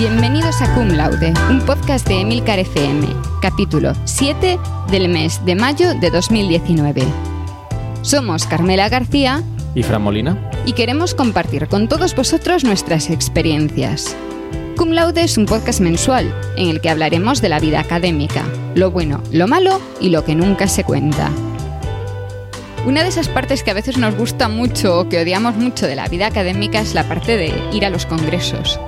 Bienvenidos a Cum Laude, un podcast de Emilcar FM, capítulo 7 del mes de mayo de 2019. Somos Carmela García y Fran Molina y queremos compartir con todos vosotros nuestras experiencias. Cum Laude es un podcast mensual en el que hablaremos de la vida académica, lo bueno, lo malo y lo que nunca se cuenta. Una de esas partes que a veces nos gusta mucho o que odiamos mucho de la vida académica es la parte de ir a los congresos.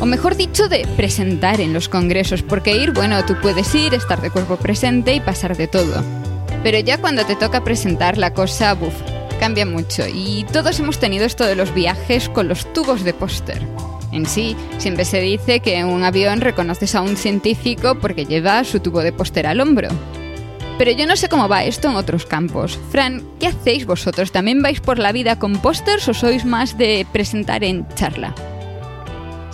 O mejor dicho, de presentar en los congresos, porque ir, bueno, tú puedes ir, estar de cuerpo presente y pasar de todo. Pero ya cuando te toca presentar la cosa, buf, cambia mucho. Y todos hemos tenido esto de los viajes con los tubos de póster. En sí, siempre se dice que en un avión reconoces a un científico porque lleva su tubo de póster al hombro. Pero yo no sé cómo va esto en otros campos. Fran, ¿qué hacéis vosotros? ¿También vais por la vida con pósters o sois más de presentar en charla?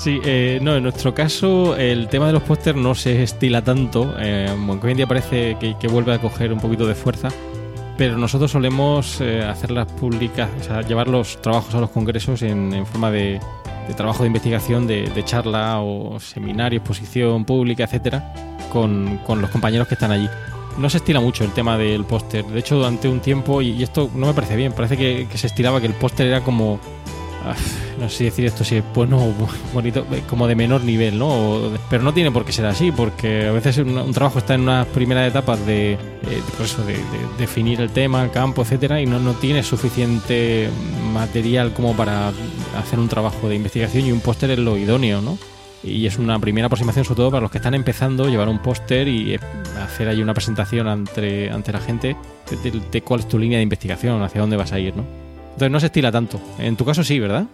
Sí, eh, no, en nuestro caso el tema de los pósters no se estila tanto, eh, aunque hoy en día parece que, vuelve a coger un poquito de fuerza, pero nosotros solemos eh, hacerlas públicas, o sea, llevar los trabajos a los congresos en, forma de, trabajo de investigación, de, charla o seminario, exposición pública, etcétera, con, los compañeros que están allí. No se estila mucho el tema del póster. De hecho, durante un tiempo, y, esto no me parece bien, parece que, que se estilaba que el póster era como no sé decir esto si es bueno o bonito, eh, como de menor nivel, ¿no? pero no tiene por qué ser así, porque a veces un, trabajo está en unas primeras etapas de, eh, pues de, definir el tema, el campo, etcétera, y no, no tiene suficiente material como para hacer un trabajo de investigación y un póster es lo idóneo, ¿no? Y es una primera aproximación, sobre todo para los que están empezando, llevar un póster y eh, hacer ahí una presentación ante, ante la gente de cuál es tu línea de investigación, hacia dónde vas a ir, ¿no? Entonces no se estila tanto. En tu caso sí, ¿verdad?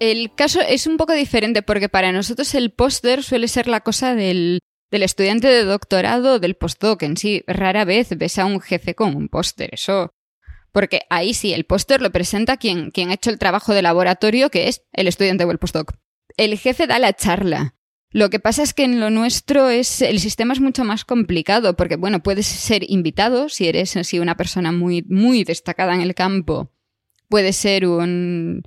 El caso es un poco diferente porque para nosotros el póster suele ser la cosa del, estudiante de doctorado del postdoc en sí. Rara vez ves a un jefe con un póster, eso. Porque ahí sí, el póster lo presenta quien, quien ha hecho el trabajo de laboratorio, que es el estudiante o el postdoc. El jefe da la charla. Lo que pasa es que en lo nuestro es el sistema es mucho más complicado porque bueno, puedes ser invitado si eres así una persona muy muy destacada en el campo puede ser un,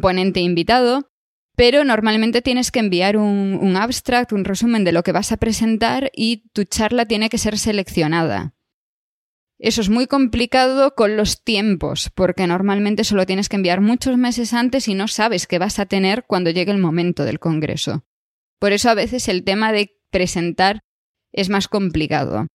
ponente invitado, pero normalmente tienes que enviar un, un, abstract, un resumen de lo que vas a presentar y tu charla tiene que ser seleccionada. Eso es muy complicado con los tiempos, porque normalmente solo tienes que enviar muchos meses antes y no sabes qué vas a tener cuando llegue el momento del Congreso. Por eso a veces el tema de presentar es más complicado.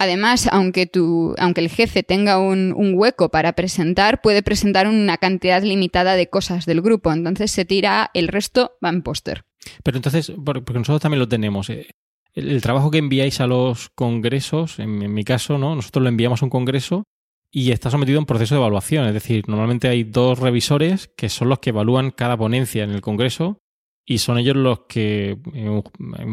Además, aunque, tu, aunque el jefe tenga un, hueco para presentar, puede presentar una cantidad limitada de cosas del grupo. Entonces se tira, el resto va en póster. Pero entonces, porque nosotros también lo tenemos. Eh, el, trabajo que enviáis a los congresos, en, mi caso, ¿no? Nosotros lo enviamos a un congreso y está sometido a un proceso de evaluación. Es decir, normalmente hay dos revisores que son los que evalúan cada ponencia en el congreso y son ellos los que,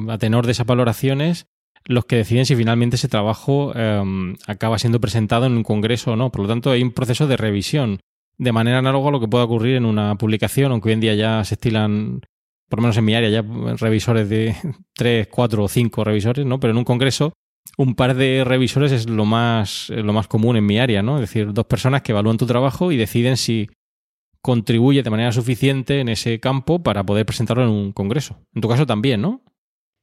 a tenor de esas valoraciones, los que deciden si finalmente ese trabajo em, acaba siendo presentado en un congreso o no. Por lo tanto, hay un proceso de revisión, de manera análoga a lo que pueda ocurrir en una publicación, aunque hoy en día ya se estilan, por lo menos en mi área, ya revisores de tres, cuatro o cinco revisores, ¿no? Pero en un congreso, un par de revisores es lo más, lo más común en mi área, ¿no? Es decir, dos personas que evalúan tu trabajo y deciden si contribuye de manera suficiente en ese campo para poder presentarlo en un congreso. En tu caso también, ¿no?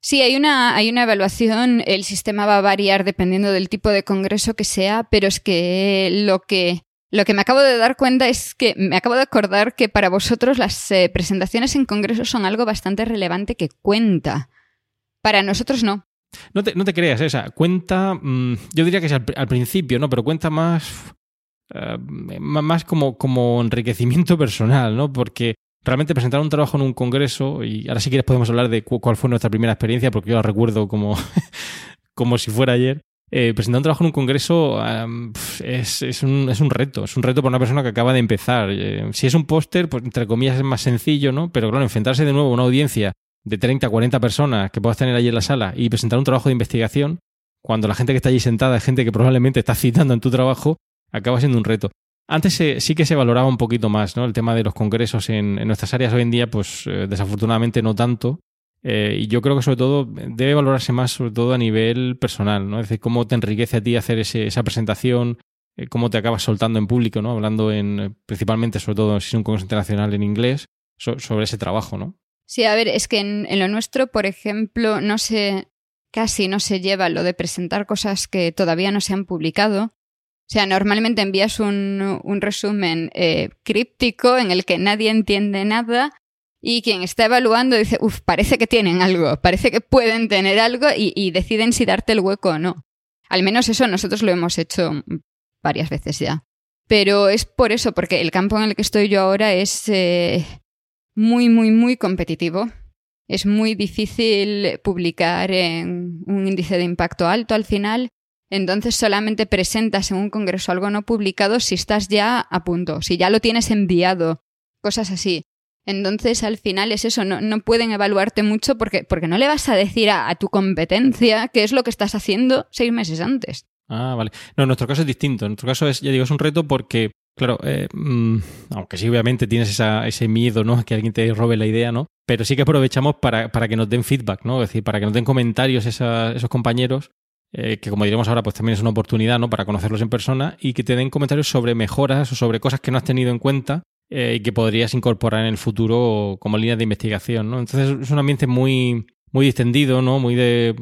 Sí, hay una, hay una evaluación, el sistema va a variar dependiendo del tipo de congreso que sea, pero es que lo que, lo que me acabo de dar cuenta es que me acabo de acordar que para vosotros las eh, presentaciones en congresos son algo bastante relevante que cuenta. Para nosotros no. No te, no te creas, esa cuenta, mm, yo diría que es al, principio, ¿no? Pero cuenta más, eh, más como, como enriquecimiento personal, ¿no? Porque realmente presentar un trabajo en un congreso, y ahora si quieres podemos hablar de cuál fue nuestra primera experiencia, porque yo la recuerdo como, como si fuera ayer. Eh, presentar un trabajo en un congreso es, es, un, es, un, reto, es un reto para una persona que acaba de empezar. Eh, si es un póster, pues entre comillas es más sencillo, ¿no? Pero claro, enfrentarse de nuevo a una audiencia de 30, 40 personas que puedas tener allí en la sala y presentar un trabajo de investigación, cuando la gente que está allí sentada es gente que probablemente está citando en tu trabajo, acaba siendo un reto. Antes sí que se valoraba un poquito más, ¿no? El tema de los congresos en, nuestras áreas hoy en día, pues eh, desafortunadamente no tanto. Eh, y yo creo que sobre todo debe valorarse más, sobre todo a nivel personal, ¿no? Es decir, cómo te enriquece a ti hacer esa presentación, eh, cómo te acabas soltando en público, ¿no? Hablando en, principalmente, sobre todo si es un congreso internacional en inglés, sobre ese trabajo, ¿no? Sí, a ver, es que en, lo nuestro, por ejemplo, no se, casi no se lleva lo de presentar cosas que todavía no se han publicado. O sea, normalmente envías un, un resumen eh, críptico en el que nadie entiende nada y quien está evaluando dice, uff, parece que tienen algo, parece que pueden tener algo y, deciden si darte el hueco o no. Al menos eso nosotros lo hemos hecho varias veces ya. Pero es por eso, porque el campo en el que estoy yo ahora es eh, muy, muy, muy competitivo. Es muy difícil publicar en un índice de impacto alto al final. Entonces solamente presentas en un congreso algo no publicado si estás ya a punto, si ya lo tienes enviado, cosas así. Entonces, al final es eso, no, pueden evaluarte mucho porque, porque no le vas a decir a, tu competencia qué es lo que estás haciendo seis meses antes. Ah, vale. No, en nuestro caso es distinto. En nuestro caso es, ya digo, es un reto porque, claro, eh, mm, aunque sí, obviamente tienes ese miedo, ¿no? Que alguien te robe la idea, ¿no? Pero sí que aprovechamos para, para que nos den feedback, ¿no? Es decir, para que nos den comentarios esos compañeros eh, que como diremos ahora, pues también es una oportunidad ¿no? para conocerlos en persona y que te den comentarios sobre mejoras o sobre cosas que no has tenido en cuenta eh, y que podrías incorporar en el futuro como línea de investigación, ¿no? Entonces es un ambiente muy, muy distendido, ¿no? Muy de,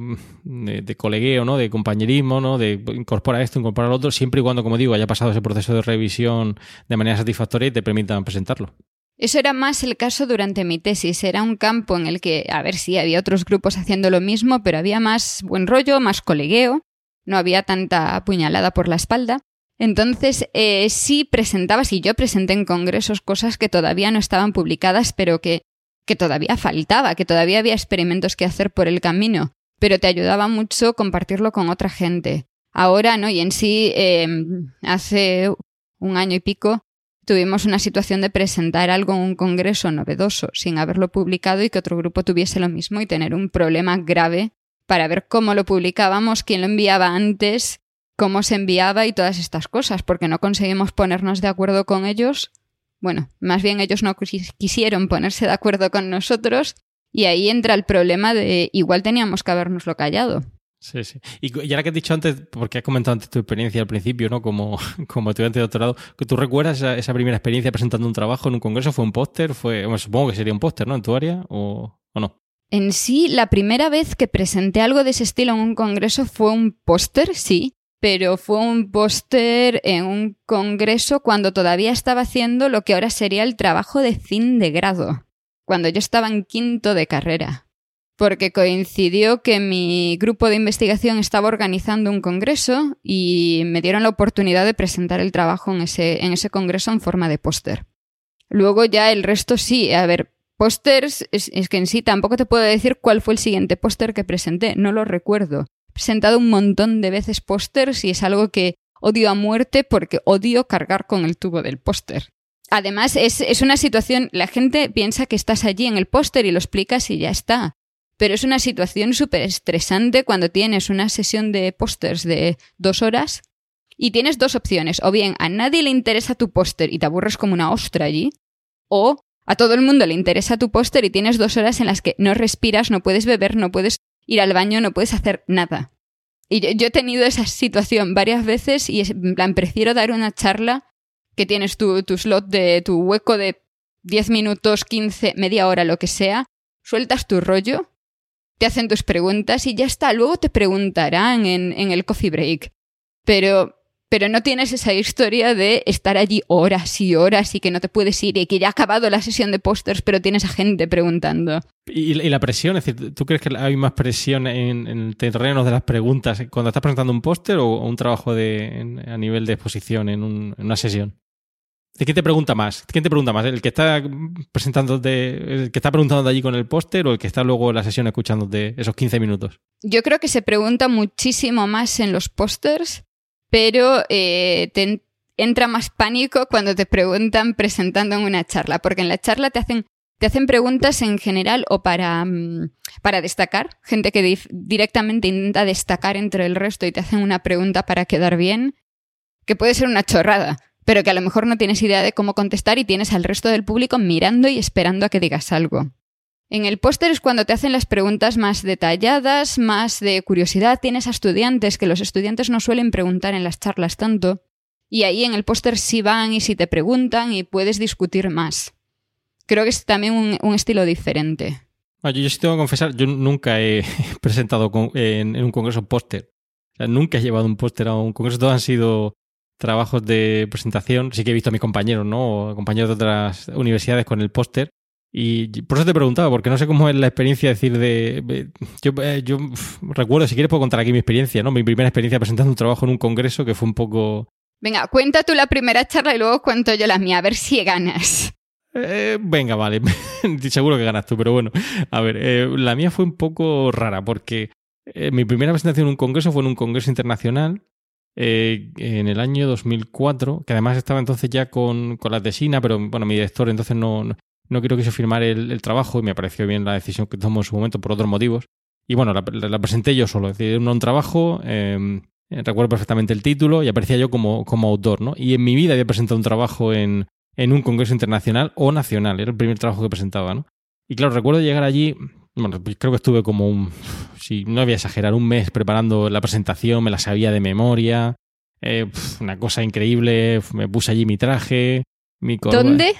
de, colegueo, ¿no? De compañerismo, ¿no? De incorpora esto, incorpora lo otro, siempre y cuando, como digo, haya pasado ese proceso de revisión de manera satisfactoria y te permitan presentarlo. Eso era más el caso durante mi tesis. Era un campo en el que, a ver si había otros grupos haciendo lo mismo, pero había más buen rollo, más colegueo, no había tanta puñalada por la espalda. Entonces, eh, sí presentabas, y yo presenté en congresos cosas que todavía no estaban publicadas, pero que, que todavía faltaba, que todavía había experimentos que hacer por el camino, pero te ayudaba mucho compartirlo con otra gente. Ahora, ¿no? Y en sí, eh, hace un año y pico, tuvimos una situación de presentar algo en un congreso novedoso sin haberlo publicado y que otro grupo tuviese lo mismo y tener un problema grave para ver cómo lo publicábamos, quién lo enviaba antes cómo se enviaba y todas estas cosas, porque no conseguimos ponernos de acuerdo con ellos. Bueno, más bien ellos no quisieron ponerse de acuerdo con nosotros y ahí entra el problema de igual teníamos que habernoslo callado. Sí, sí. Y, ahora que has dicho antes, porque has comentado antes tu experiencia al principio, ¿no? Como, como estudiante de doctorado, ¿tú recuerdas esa, primera experiencia presentando un trabajo en un congreso? ¿Fue un póster? Fue, supongo que sería un póster, ¿no? En tu área o, o no. En sí, la primera vez que presenté algo de ese estilo en un congreso fue un póster, sí, pero fue un póster en un congreso cuando todavía estaba haciendo lo que ahora sería el trabajo de fin de grado, cuando yo estaba en quinto de carrera, porque coincidió que mi grupo de investigación estaba organizando un congreso y me dieron la oportunidad de presentar el trabajo en ese, en ese congreso en forma de póster. Luego ya el resto sí, a ver, pósters, es que en sí tampoco te puedo decir cuál fue el siguiente póster que presenté, no lo recuerdo presentado un montón de veces pósters y es algo que odio a muerte porque odio cargar con el tubo del póster. Además, es, una situación, la gente piensa que estás allí en el póster y lo explicas y ya está. Pero es una situación súper estresante cuando tienes una sesión de pósters de dos horas y tienes dos opciones. O bien a nadie le interesa tu póster y te aburres como una ostra allí, o a todo el mundo le interesa tu póster y tienes dos horas en las que no respiras, no puedes beber, no puedes ir al baño, no puedes hacer nada. Y yo, he tenido esa situación varias veces y en plan, prefiero dar una charla que tienes tu, tu slot de tu hueco de 10 minutos, 15, media hora, lo que sea, sueltas tu rollo, te hacen tus preguntas y ya está. Luego te preguntarán en, el coffee break. Pero pero no tienes esa historia de estar allí horas y horas y que no te puedes ir y que ya ha acabado la sesión de pósters, pero tienes a gente preguntando. ¿Y, la presión? Es decir, ¿tú crees que hay más presión en, el terreno de las preguntas cuando estás presentando un póster o, un trabajo de, a nivel de exposición en, una sesión? ¿Quién te pregunta más? ¿Quién te pregunta más? ¿El que está presentando el que está preguntando de allí con el póster o el que está luego en la sesión escuchando de esos 15 minutos? Yo creo que se pregunta muchísimo más en los pósters pero eh, entra más pánico cuando te preguntan presentando en una charla, porque en la charla te hacen, te hacen preguntas en general o para, mm, para destacar, gente que directamente intenta destacar entre el resto y te hacen una pregunta para quedar bien, que puede ser una chorrada, pero que a lo mejor no tienes idea de cómo contestar y tienes al resto del público mirando y esperando a que digas algo. En el póster es cuando te hacen las preguntas más detalladas, más de curiosidad. Tienes a estudiantes, que los estudiantes no suelen preguntar en las charlas tanto. Y ahí en el póster sí van y sí te preguntan y puedes discutir más. creo que es también un, estilo diferente. Ah, yo, sí tengo que confesar, yo nunca he presentado en, un congreso póster. nunca he llevado un póster a un congreso, todos han sido trabajos de presentación. Sí que he visto a mis compañeros, ¿no? compañeros de otras universidades con el póster. Y por eso te preguntaba, porque no sé cómo es la experiencia decir de... Yo, eh, yo recuerdo, si quieres puedo contar aquí mi experiencia, ¿no? Mi primera experiencia presentando un trabajo en un congreso que fue un poco... Venga, cuenta tú la primera charla y luego cuento yo la mía, a ver si ganas. Eh, venga, vale. Seguro que ganas tú, pero bueno. A ver, eh, la mía fue un poco rara porque mi primera presentación en un congreso fue en un congreso internacional en el año 2004, que además estaba entonces ya con, con la tesina, pero bueno, mi director entonces no, no quiero que firmar el, trabajo y me pareció bien la decisión que tomó en su momento por otros motivos. Y bueno, la, presenté yo solo, es decir, un trabajo, em, recuerdo perfectamente el título y aparecía yo como, como autor, ¿no? Y en mi vida había presentado un trabajo en, en un congreso internacional o nacional, era el primer trabajo que presentaba, ¿no? Y claro, recuerdo llegar allí, bueno, pues creo que estuve como un, si no voy a exagerar, un mes preparando la presentación, me la sabía de memoria, eh, una cosa increíble, me puse allí mi traje, mi ¿Dónde?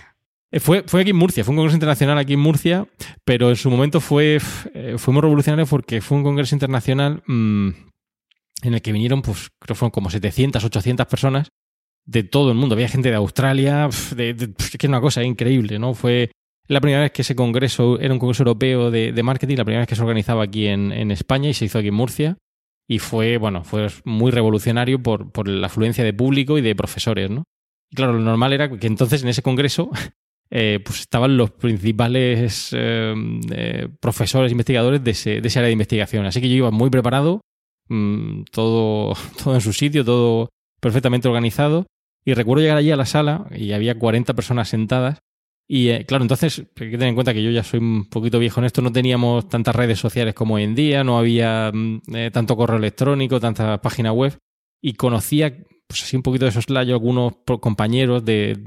Eh, fue, fue aquí en Murcia, fue un congreso internacional aquí en Murcia, pero en su momento fue, eh, fue muy revolucionario porque fue un congreso internacional mm, en el que vinieron, pues creo que fueron como 700, 800 personas de todo el mundo. Había gente de Australia, de, es que es una cosa increíble, ¿no? Fue la primera vez que ese congreso era un congreso europeo de, marketing, la primera vez que se organizaba aquí en, España y se hizo aquí en Murcia. Y fue, bueno, fue muy revolucionario por, la afluencia de público y de profesores, ¿no? Y claro, lo normal era que entonces en ese congreso eh, pues estaban los principales eh, eh, profesores, investigadores de ese, de área de investigación. Así que yo iba muy preparado, mm, todo, todo en su sitio, todo perfectamente organizado. Y recuerdo llegar allí a la sala y había 40 personas sentadas. Y claro, entonces hay que tener en cuenta que yo ya soy un poquito viejo en esto, no teníamos tantas redes sociales como hoy en día, no había mm, tanto correo electrónico, tanta página web. Y conocía pues así un poquito de soslayo algunos compañeros de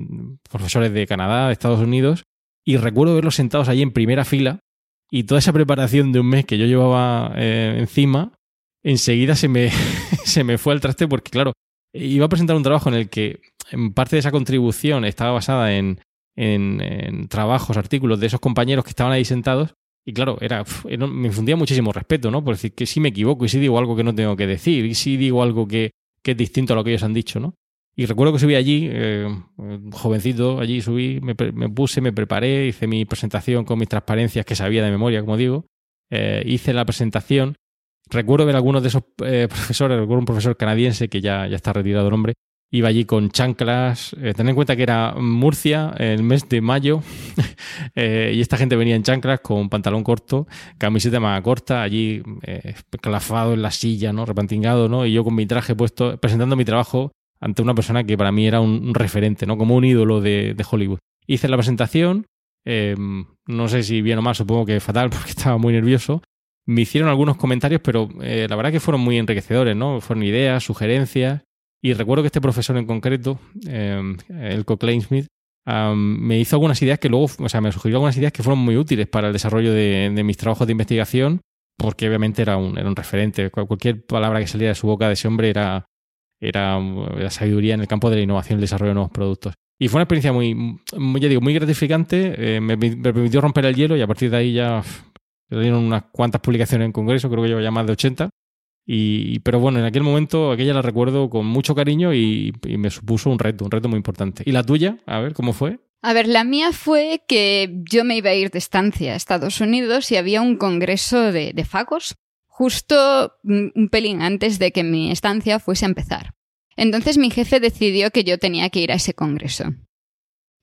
profesores de Canadá, de Estados Unidos, y recuerdo verlos sentados allí en primera fila y toda esa preparación de un mes que yo llevaba eh, encima, enseguida se me, se me fue al traste porque, claro, iba a presentar un trabajo en el que en parte de esa contribución estaba basada en, en, trabajos, artículos de esos compañeros que estaban ahí sentados. Y claro, era, me infundía muchísimo respeto, ¿no? Por decir que si me equivoco y si digo algo que no tengo que decir y si digo algo que, que es distinto a lo que ellos han dicho, ¿no? Y recuerdo que subí allí, eh, jovencito, allí subí, me, puse, me preparé, hice mi presentación con mis transparencias que sabía de memoria, como digo. Eh, hice la presentación. Recuerdo ver algunos de esos eh, profesores, recuerdo un profesor canadiense que ya, ya está retirado el hombre, iba allí con chanclas. Eh, ten en cuenta que era Murcia, el mes de mayo, eh, y esta gente venía en chanclas con pantalón corto, camiseta más corta, allí eh, clavado en la silla, ¿no? Repantingado, ¿no? Y yo con mi traje puesto, presentando mi trabajo ante una persona que para mí era un, referente, ¿no? Como un ídolo de, Hollywood. Hice la presentación, em, no sé si bien o mal, supongo que fatal porque estaba muy nervioso. Me hicieron algunos comentarios, pero la verdad que fueron muy enriquecedores, ¿no? Fueron ideas, sugerencias. Y recuerdo que este profesor en concreto, eh, el Cochrane Smith, me hizo algunas ideas que luego, o sea, me sugirió algunas ideas que fueron muy útiles para el desarrollo de, mis trabajos de investigación, porque obviamente era un, era un referente. Cualquier palabra que saliera de su boca de ese hombre era, era la sabiduría en el campo de la innovación y el desarrollo de nuevos productos. Y fue una experiencia muy, ya digo, muy gratificante. Eh, me, permitió romper el hielo y a partir de ahí ya dieron unas cuantas publicaciones en Congreso, creo que llevo ya más de 80. Y, pero bueno, en aquel momento aquella la recuerdo con mucho cariño y, me supuso un reto, un reto muy importante. ¿Y la tuya? A ver, ¿cómo fue? A ver, la mía fue que yo me iba a ir de estancia a Estados Unidos y había un congreso de, de facos justo un pelín antes de que mi estancia fuese a empezar. Entonces mi jefe decidió que yo tenía que ir a ese congreso.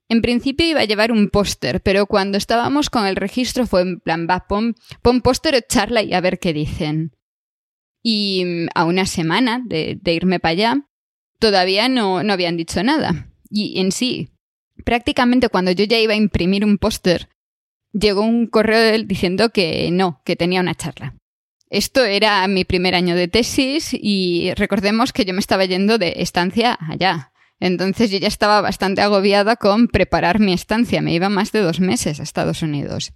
En principio iba a llevar un póster, pero cuando estábamos con el registro fue en plan, va, pon, pon póster o charla y a ver qué dicen. Y mm, a una semana de, irme para allá, todavía no, no habían dicho nada. Y en sí, prácticamente cuando yo ya iba a imprimir un póster, llegó un correo diciendo que no, que tenía una charla. Esto era mi primer año de tesis y recordemos que yo me estaba yendo de estancia allá. Entonces yo ya estaba bastante agobiada con preparar mi estancia. Me iba más de dos meses a Estados Unidos.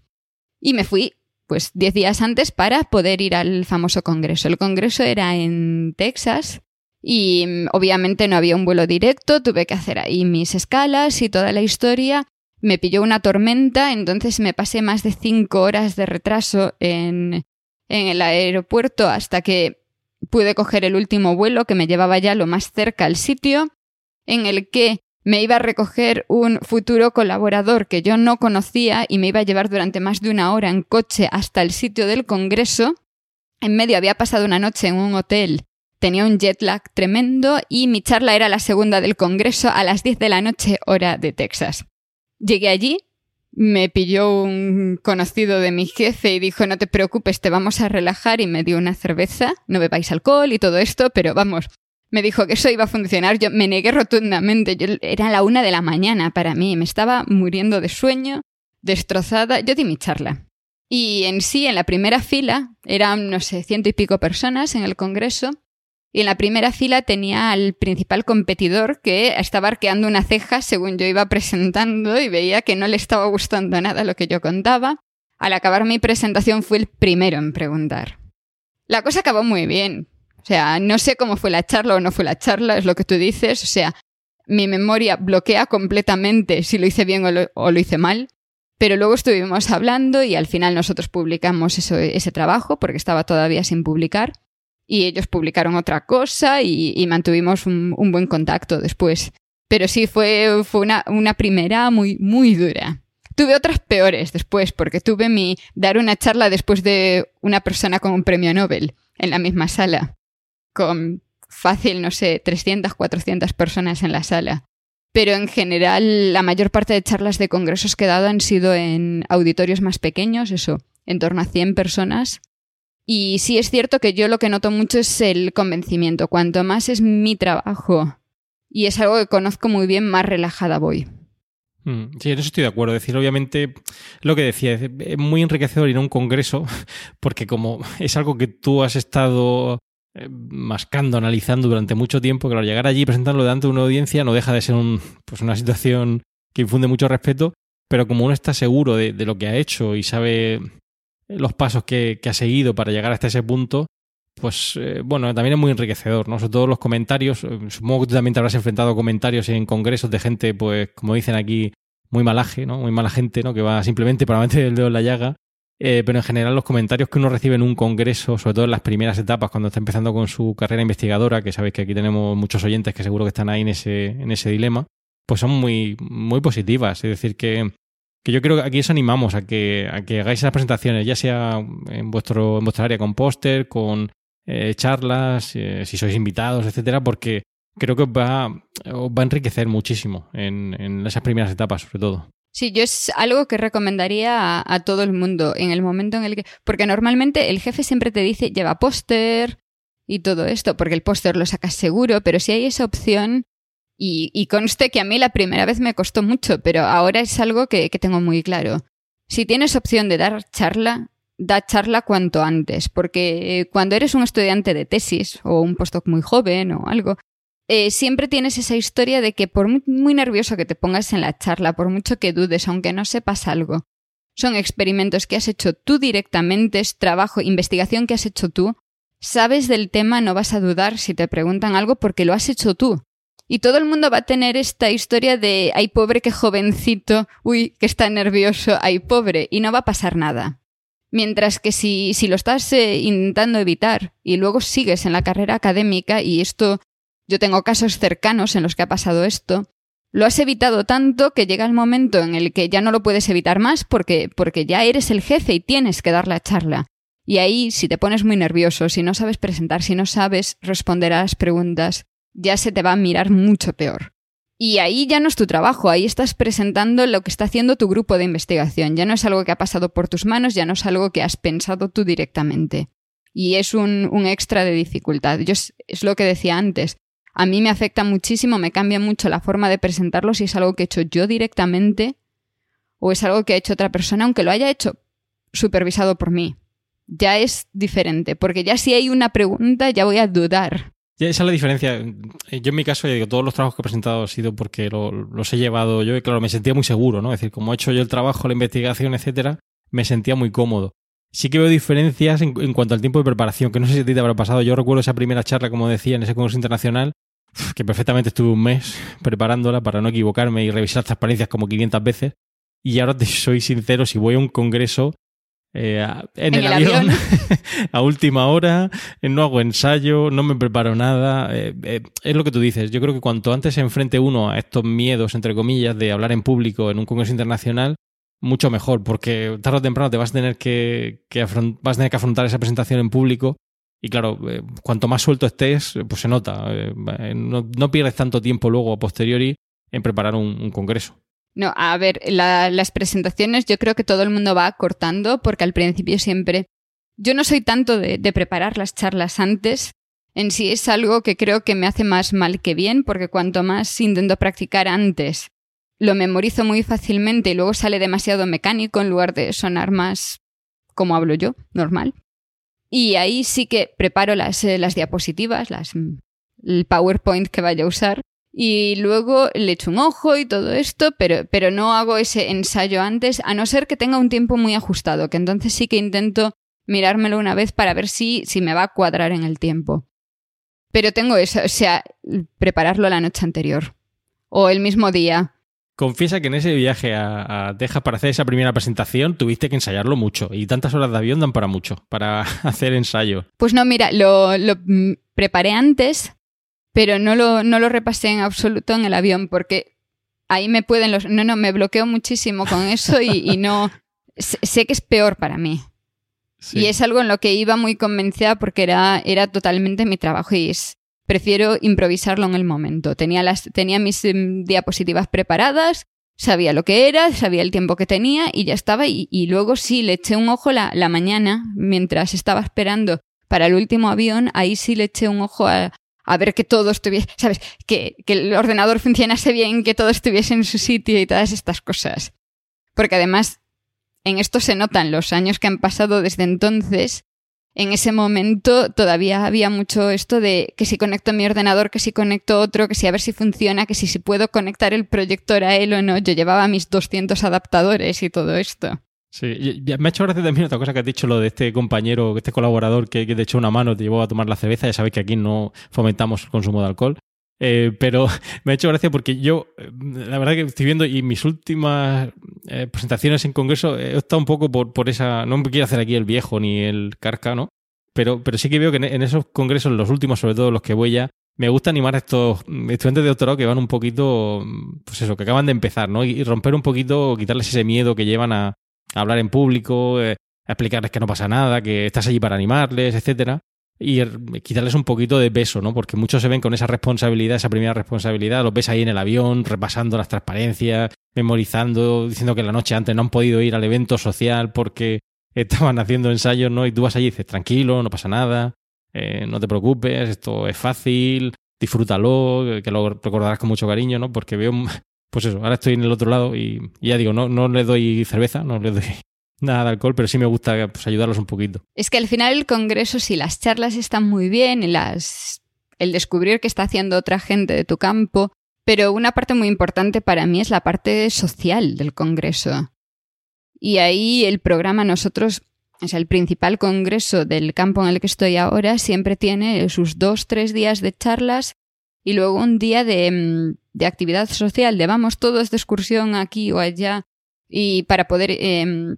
Y me fui pues 10 días antes para poder ir al famoso congreso. El congreso era en Texas y mm, obviamente no había un vuelo directo, tuve que hacer ahí mis escalas y toda la historia. me pilló una tormenta, entonces me pasé más de cinco horas de retraso en, en el aeropuerto hasta que pude coger el último vuelo que me llevaba ya lo más cerca al sitio, en el que me iba a recoger un futuro colaborador que yo no conocía y me iba a llevar durante más de una hora en coche hasta el sitio del Congreso. En medio había pasado una noche en un hotel, tenía un jet lag tremendo y mi charla era la segunda del Congreso a las 10 de la noche hora de Texas. Llegué allí, me pilló un conocido de mi jefe y dijo, no te preocupes, te vamos a relajar y me dio una cerveza, no bebáis alcohol y todo esto, pero vamos, me dijo que eso iba a funcionar, yo me negué rotundamente, era la una de la mañana para mí, me estaba muriendo de sueño, destrozada, yo di mi charla. Y en sí, en la primera fila, eran, no sé, ciento y pico personas en el Congreso, y en la primera fila tenía al principal competidor que estaba arqueando una ceja según yo iba presentando y veía que no le estaba gustando nada lo que yo contaba. Al acabar mi presentación fui el primero en preguntar. La cosa acabó muy bien. O sea, no sé cómo fue la charla o no fue la charla, es lo que tú dices. O sea, mi memoria bloquea completamente si lo hice bien o lo, hice mal. Pero luego estuvimos hablando y al final nosotros publicamos ese trabajo porque estaba todavía sin publicar y ellos publicaron otra cosa y, mantuvimos un, buen contacto después. Pero sí, fue, una primera muy, muy dura. Tuve otras peores después, porque tuve mi dar una charla después de una persona con un premio Nobel en la misma sala, con fácil, no sé, 300, 400 personas en la sala. Pero en general, la mayor parte de charlas de congresos que he dado han sido en auditorios más pequeños, eso, en torno a 100 personas, y sí es cierto que yo lo que noto mucho es el convencimiento. Cuanto más es mi trabajo y es algo que conozco muy bien, más relajada voy. Mm, sí, en eso estoy de acuerdo. Es decir, obviamente, lo que decía, es muy enriquecedor ir a un congreso, porque como es algo que tú has estado eh, mascando, analizando durante mucho tiempo, al llegar allí y presentarlo delante de una audiencia no deja de ser un, pues una situación que infunde mucho respeto, pero como uno está seguro de, lo que ha hecho y sabe los pasos que, ha seguido para llegar hasta ese punto, pues eh, bueno, también es muy enriquecedor, ¿no? Sobre todo los comentarios, eh, supongo que tú también te habrás enfrentado a comentarios en congresos de gente, pues como dicen aquí, muy malaje, ¿no? Muy mala gente, ¿no? Que va simplemente para meter el dedo en la llaga. Eh, pero en general los comentarios que uno recibe en un congreso, sobre todo en las primeras etapas, cuando está empezando con su carrera investigadora, que sabéis que aquí tenemos muchos oyentes que seguro que están ahí en ese, en ese dilema, pues son muy, muy positivas. Es decir, que que yo creo que aquí os animamos a que, a que hagáis esas presentaciones, ya sea en, vuestro, en vuestra área con póster, con eh, charlas, eh, si sois invitados, etcétera, porque creo que os va, va a enriquecer muchísimo en, en, esas primeras etapas, sobre todo. Sí, yo es algo que recomendaría a, todo el mundo en el momento en el que. Porque normalmente el jefe siempre te dice lleva póster y todo esto, porque el póster lo sacas seguro, pero si hay esa opción, y, conste que a mí la primera vez me costó mucho, pero ahora es algo que, tengo muy claro. Si tienes opción de dar charla, da charla cuanto antes, porque cuando eres un estudiante de tesis o un postdoc muy joven o algo, eh, siempre tienes esa historia de que por muy, nervioso que te pongas en la charla, por mucho que dudes, aunque no sepas algo, son experimentos que has hecho tú directamente, es trabajo, investigación que has hecho tú, sabes del tema, no vas a dudar si te preguntan algo porque lo has hecho tú. Y todo el mundo va a tener esta historia de, ay pobre, qué jovencito, uy, que está nervioso, ay pobre, y no va a pasar nada. Mientras que si, si lo estás eh, intentando evitar y luego sigues en la carrera académica, y esto, yo tengo casos cercanos en los que ha pasado esto, lo has evitado tanto que llega el momento en el que ya no lo puedes evitar más porque, porque ya eres el jefe y tienes que dar la charla. Y ahí, si te pones muy nervioso, si no sabes presentar, si no sabes responder a las preguntas, ya se te va a mirar mucho peor. Y ahí ya no es tu trabajo, ahí estás presentando lo que está haciendo tu grupo de investigación, ya no es algo que ha pasado por tus manos, ya no es algo que has pensado tú directamente. Y es un, extra de dificultad. Yo es, lo que decía antes, a mí me afecta muchísimo, me cambia mucho la forma de presentarlo si es algo que he hecho yo directamente o es algo que ha hecho otra persona, aunque lo haya hecho supervisado por mí. Ya es diferente, porque ya si hay una pregunta ya voy a dudar esa es la diferencia. Yo en mi caso, digo, todos los trabajos que he presentado han sido porque los he llevado yo y claro, me sentía muy seguro, ¿no? Es decir, como he hecho yo el trabajo, la investigación, etcétera, me sentía muy cómodo. Sí que veo diferencias en, cuanto al tiempo de preparación, que no sé si a ti te habrá pasado. Yo recuerdo esa primera charla, como decía, en ese congreso internacional, que perfectamente estuve un mes preparándola para no equivocarme y revisar transparencias como 500 veces. Y ahora te soy sincero, si voy a un congreso, eh, en, el, avión, a última hora, eh, no hago ensayo, no me preparo nada. Eh, es lo que tú dices. Yo creo que cuanto antes se enfrente uno a estos miedos, entre comillas, de hablar en público en un congreso internacional, mucho mejor, porque tarde o temprano te vas a tener que, vas a tener que afrontar esa presentación en público. Y claro, cuanto más suelto estés, pues se nota. no, pierdes tanto tiempo luego a posteriori en preparar un congreso. No, a ver, las presentaciones yo creo que todo el mundo va cortando porque al principio siempre... Yo no soy tanto de, preparar las charlas antes, en sí es algo que creo que me hace más mal que bien, porque cuanto más intento practicar antes, lo memorizo muy fácilmente y luego sale demasiado mecánico en lugar de sonar más como hablo yo, normal. Y ahí sí que preparo las, eh, las diapositivas, las, el PowerPoint que vaya a usar, y luego le echo un ojo y todo esto, pero, pero no hago ese ensayo antes, a no ser que tenga un tiempo muy ajustado, que entonces sí que intento mirármelo una vez para ver si, si me va a cuadrar en el tiempo. Pero tengo eso, o sea, prepararlo la noche anterior o el mismo día. Confiesa que en ese viaje a, a, Texas para hacer esa primera presentación tuviste que ensayarlo mucho y tantas horas de avión dan para mucho, para hacer ensayo. Pues no, mira, lo, lo preparé antes pero no lo, no lo repasé en absoluto en el avión porque ahí me pueden los... No, no, me bloqueo muchísimo con eso y, no... sé que es peor para mí. Y es algo en lo que iba muy convencida porque era, era totalmente mi trabajo y es, prefiero improvisarlo en el momento. Tenía, las, tenía mis em, diapositivas preparadas, sabía lo que era, sabía el tiempo que tenía y ya estaba. Y, luego sí, le eché un ojo la, la, mañana mientras estaba esperando para el último avión, ahí sí le eché un ojo a, a ver que todo estuviese, ¿sabes? Que, que el ordenador funcionase bien, que todo estuviese en su sitio y todas estas cosas. Porque además, en esto se notan los años que han pasado desde entonces. En ese momento todavía había mucho esto de que si conecto mi ordenador, que si conecto otro, que si a ver si funciona, que si, si puedo conectar el proyector a él o no. Yo llevaba mis 200 adaptadores y todo esto. Sí, me ha hecho gracia también otra cosa que has dicho, lo de este compañero, este colaborador que, te echó una mano, te llevó a tomar la cerveza. Ya sabéis que aquí no fomentamos el consumo de alcohol. Eh, pero me ha hecho gracia porque yo, eh, la verdad que estoy viendo y mis últimas eh, presentaciones en congreso he estado un poco por, por esa. No me quiero hacer aquí el viejo ni el carca, ¿no? Pero, pero sí que veo que en, esos congresos, los últimos, sobre todo los que voy ya, me gusta animar a estos estudiantes de doctorado que van un poquito, pues eso, que acaban de empezar, ¿no? y romper un poquito, quitarles ese miedo que llevan a, hablar en público, eh, explicarles que no pasa nada, que estás allí para animarles, etcétera, y quitarles un poquito de peso, ¿no? Porque muchos se ven con esa responsabilidad, esa primera responsabilidad, los ves ahí en el avión, repasando las transparencias, memorizando, diciendo que la noche antes no han podido ir al evento social porque estaban haciendo ensayos, ¿no? Y tú vas allí y dices, tranquilo, no pasa nada, eh, no te preocupes, esto es fácil, disfrútalo, que lo recordarás con mucho cariño, ¿no? Porque veo pues eso, ahora estoy en el otro lado y, ya digo, no, no les doy cerveza, no les doy nada de alcohol, pero sí me gusta pues, ayudarlos un poquito. Es que al final el congreso, si las charlas están muy bien, y las, el descubrir qué está haciendo otra gente de tu campo, pero una parte muy importante para mí es la parte social del congreso. Y ahí el programa nosotros, o sea, el principal congreso del campo en el que estoy ahora siempre tiene sus dos, tres días de charlas y luego un día de, mm, de actividad social, de vamos todos de excursión aquí o allá y para poder em,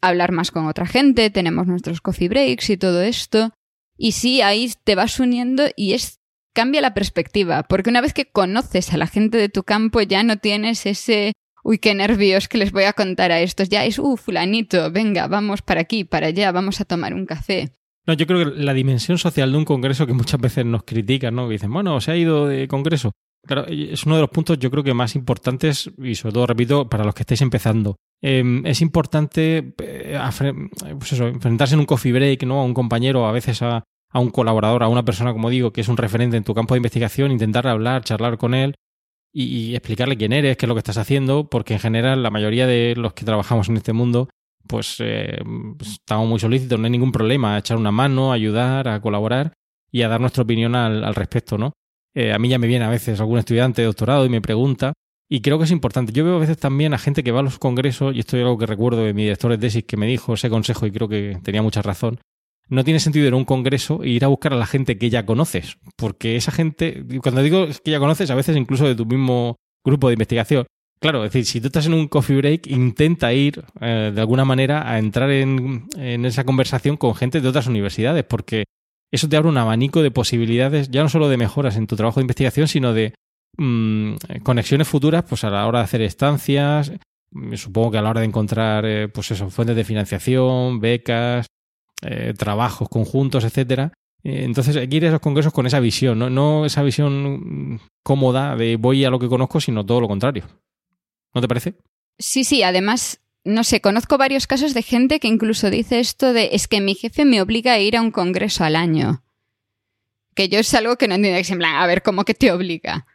hablar más con otra gente, tenemos nuestros coffee breaks y todo esto. Y sí, ahí te vas uniendo y es cambia la perspectiva, porque una vez que conoces a la gente de tu campo ya no tienes ese uy, qué nervios que les voy a contar a estos, ya es, uh, fulanito, venga, vamos para aquí, para allá, vamos a tomar un café. No, yo creo que la dimensión social de un congreso que muchas veces nos critican, ¿no? Que dicen, bueno, se ha ido de congreso. Claro, es uno de los puntos yo creo que más importantes y sobre todo, repito, para los que estáis empezando. Em, es importante eh, pues enfrentarse en un coffee break, ¿no? A un compañero, a veces a, un colaborador, a una persona, como digo, que es un referente en tu campo de investigación, intentar hablar, charlar con él y, explicarle quién eres, qué es lo que estás haciendo, porque en general la mayoría de los que trabajamos en este mundo pues, eh, estamos muy solícitos, no hay ningún problema, a echar una mano, a ayudar, a colaborar y a dar nuestra opinión al, respecto, ¿no? Eh, a mí ya me viene a veces algún estudiante de doctorado y me pregunta, y creo que es importante. Yo veo a veces también a gente que va a los congresos, y esto es algo que recuerdo de mi director de tesis que me dijo ese consejo y creo que tenía mucha razón. No tiene sentido ir a un congreso e ir a buscar a la gente que ya conoces, porque esa gente, cuando digo que ya conoces, a veces incluso de tu mismo grupo de investigación, Claro, es decir, si tú estás en un coffee break, intenta ir eh, de alguna manera a entrar en, en, esa conversación con gente de otras universidades, porque eso te abre un abanico de posibilidades, ya no solo de mejoras en tu trabajo de investigación, sino de mmm, conexiones futuras, pues a la hora de hacer estancias, supongo que a la hora de encontrar, eh, pues fuentes de financiación, becas, eh, trabajos conjuntos, etcétera. Eh, entonces hay que ir a esos congresos con esa visión, ¿no? no esa visión cómoda de voy a lo que conozco, sino todo lo contrario. ¿No te parece? Sí, sí, además, no sé, conozco varios casos de gente que incluso dice esto de es que mi jefe me obliga a ir a un congreso al año. Que yo es algo que no entiendo, en plan, a ver, ¿cómo que te obliga?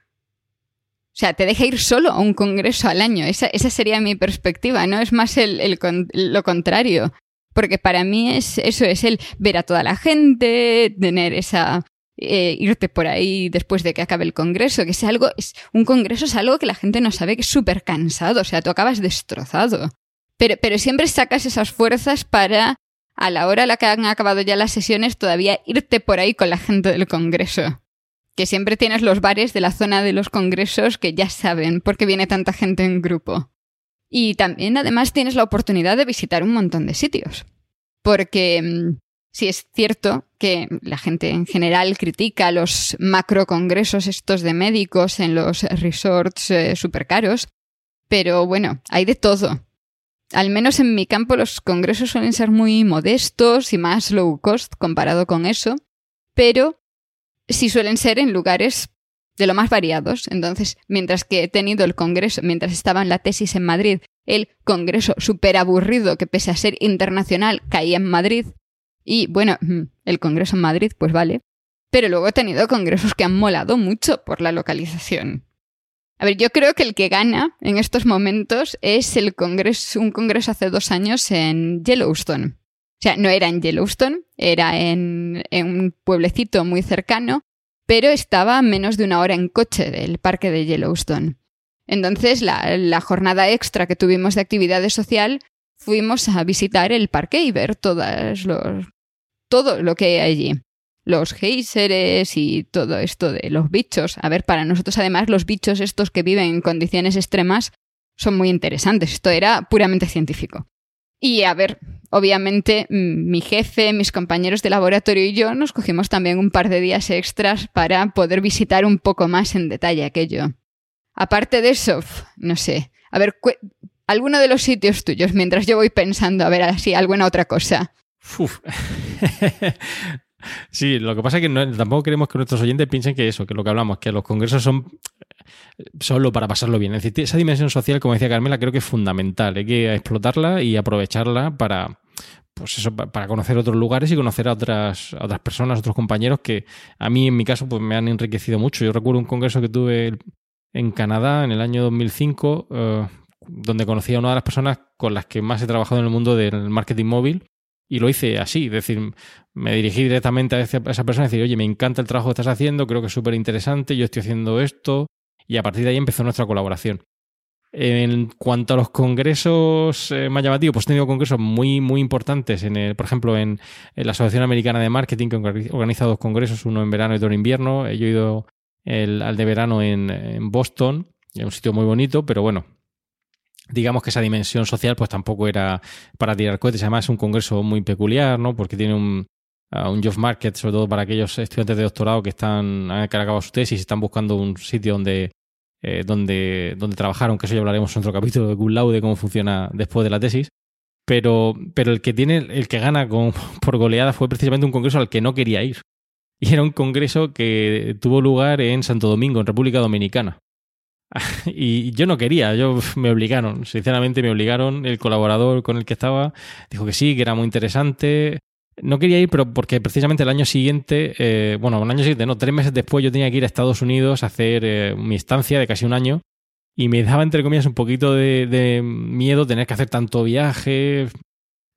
O sea, te deja ir solo a un congreso al año. Esa, esa sería mi perspectiva, ¿no? Es más el, el, lo contrario. Porque para mí es eso, es el ver a toda la gente, tener esa eh, irte por ahí después de que acabe el congreso, que es algo, es, un congreso es algo que la gente no sabe que es súper cansado, o sea, tú acabas destrozado. Pero, siempre sacas esas fuerzas para, a la hora a la que han acabado ya las sesiones, todavía irte por ahí con la gente del congreso. Que siempre tienes los bares de la zona de los congresos que ya saben por qué viene tanta gente en grupo. Y también además tienes la oportunidad de visitar un montón de sitios. Porque mm, Sí, es cierto que la gente en general critica los macrocongresos estos de médicos en los resorts eh, súper caros, pero bueno, hay de todo. Al menos en mi campo los congresos suelen ser muy modestos y más low cost comparado con eso, pero sí suelen ser en lugares de lo más variados. Entonces, mientras que he tenido el congreso, mientras estaba en la tesis en Madrid, el congreso súper aburrido que pese a ser internacional caía en Madrid, y bueno, el Congreso en Madrid, pues vale. Pero luego he tenido congresos que han molado mucho por la localización. A ver, yo creo que el que gana en estos momentos es el congreso, un congreso hace dos años en Yellowstone. O sea, no era en Yellowstone, era en, un pueblecito muy cercano, pero estaba menos de una hora en coche del parque de Yellowstone. Entonces, la, la, jornada extra que tuvimos de actividad social, fuimos a visitar el parque y ver todas los, todo lo que hay allí. Los géiseres y todo esto de los bichos. A ver, para nosotros además los bichos estos que viven en condiciones extremas son muy interesantes. Esto era puramente científico. Y a ver, obviamente mi jefe, mis compañeros de laboratorio y yo nos cogimos también un par de días extras para poder visitar un poco más en detalle aquello. Aparte de eso, no sé. A ver, alguno de los sitios tuyos, mientras yo voy pensando, a ver, así, alguna otra cosa. sí, lo que pasa es que tampoco queremos que nuestros oyentes piensen que eso, que lo que hablamos, que los congresos son solo para pasarlo bien. Es decir, esa dimensión social, como decía Carmela, creo que es fundamental. Hay que explotarla y aprovecharla para, pues eso, para conocer otros lugares y conocer a otras, otras personas, otros compañeros que a mí, en mi caso, pues me han enriquecido mucho. Yo recuerdo un congreso que tuve en Canadá en el año 2005, eh, donde conocí a una de las personas con las que más he trabajado en el mundo del marketing móvil y lo hice así, es decir, me dirigí directamente a esa persona y decir, oye, me encanta el trabajo que estás haciendo, creo que es súper interesante, yo estoy haciendo esto, y a partir de ahí empezó nuestra colaboración. En cuanto a los congresos eh, más llamativos, pues he tenido congresos muy, muy importantes, en el, por ejemplo, en, la Asociación Americana de Marketing, que organiza dos congresos, uno en verano y otro en invierno. Yo he ido al de verano en, en Boston, en un sitio muy bonito, pero bueno, digamos que esa dimensión social pues tampoco era para tirar cohetes. Además es un congreso muy peculiar, ¿no? Porque tiene un, un job market, sobre todo para aquellos estudiantes de doctorado que están han acabado su tesis y están buscando un sitio donde, eh, donde, donde trabajar, aunque eso ya hablaremos en otro capítulo de Good de cómo funciona después de la tesis. Pero, pero el que tiene, el que gana con, por goleada fue precisamente un congreso al que no quería ir. Y era un congreso que tuvo lugar en Santo Domingo, en República Dominicana. y yo no quería, yo me obligaron, sinceramente me obligaron, el colaborador con el que estaba dijo que sí, que era muy interesante. No quería ir, pero porque precisamente el año siguiente, eh, bueno, un año siguiente, no, tres meses después yo tenía que ir a Estados Unidos a hacer eh, mi estancia de casi un año y me daba, entre comillas, un poquito de, miedo tener que hacer tanto viaje.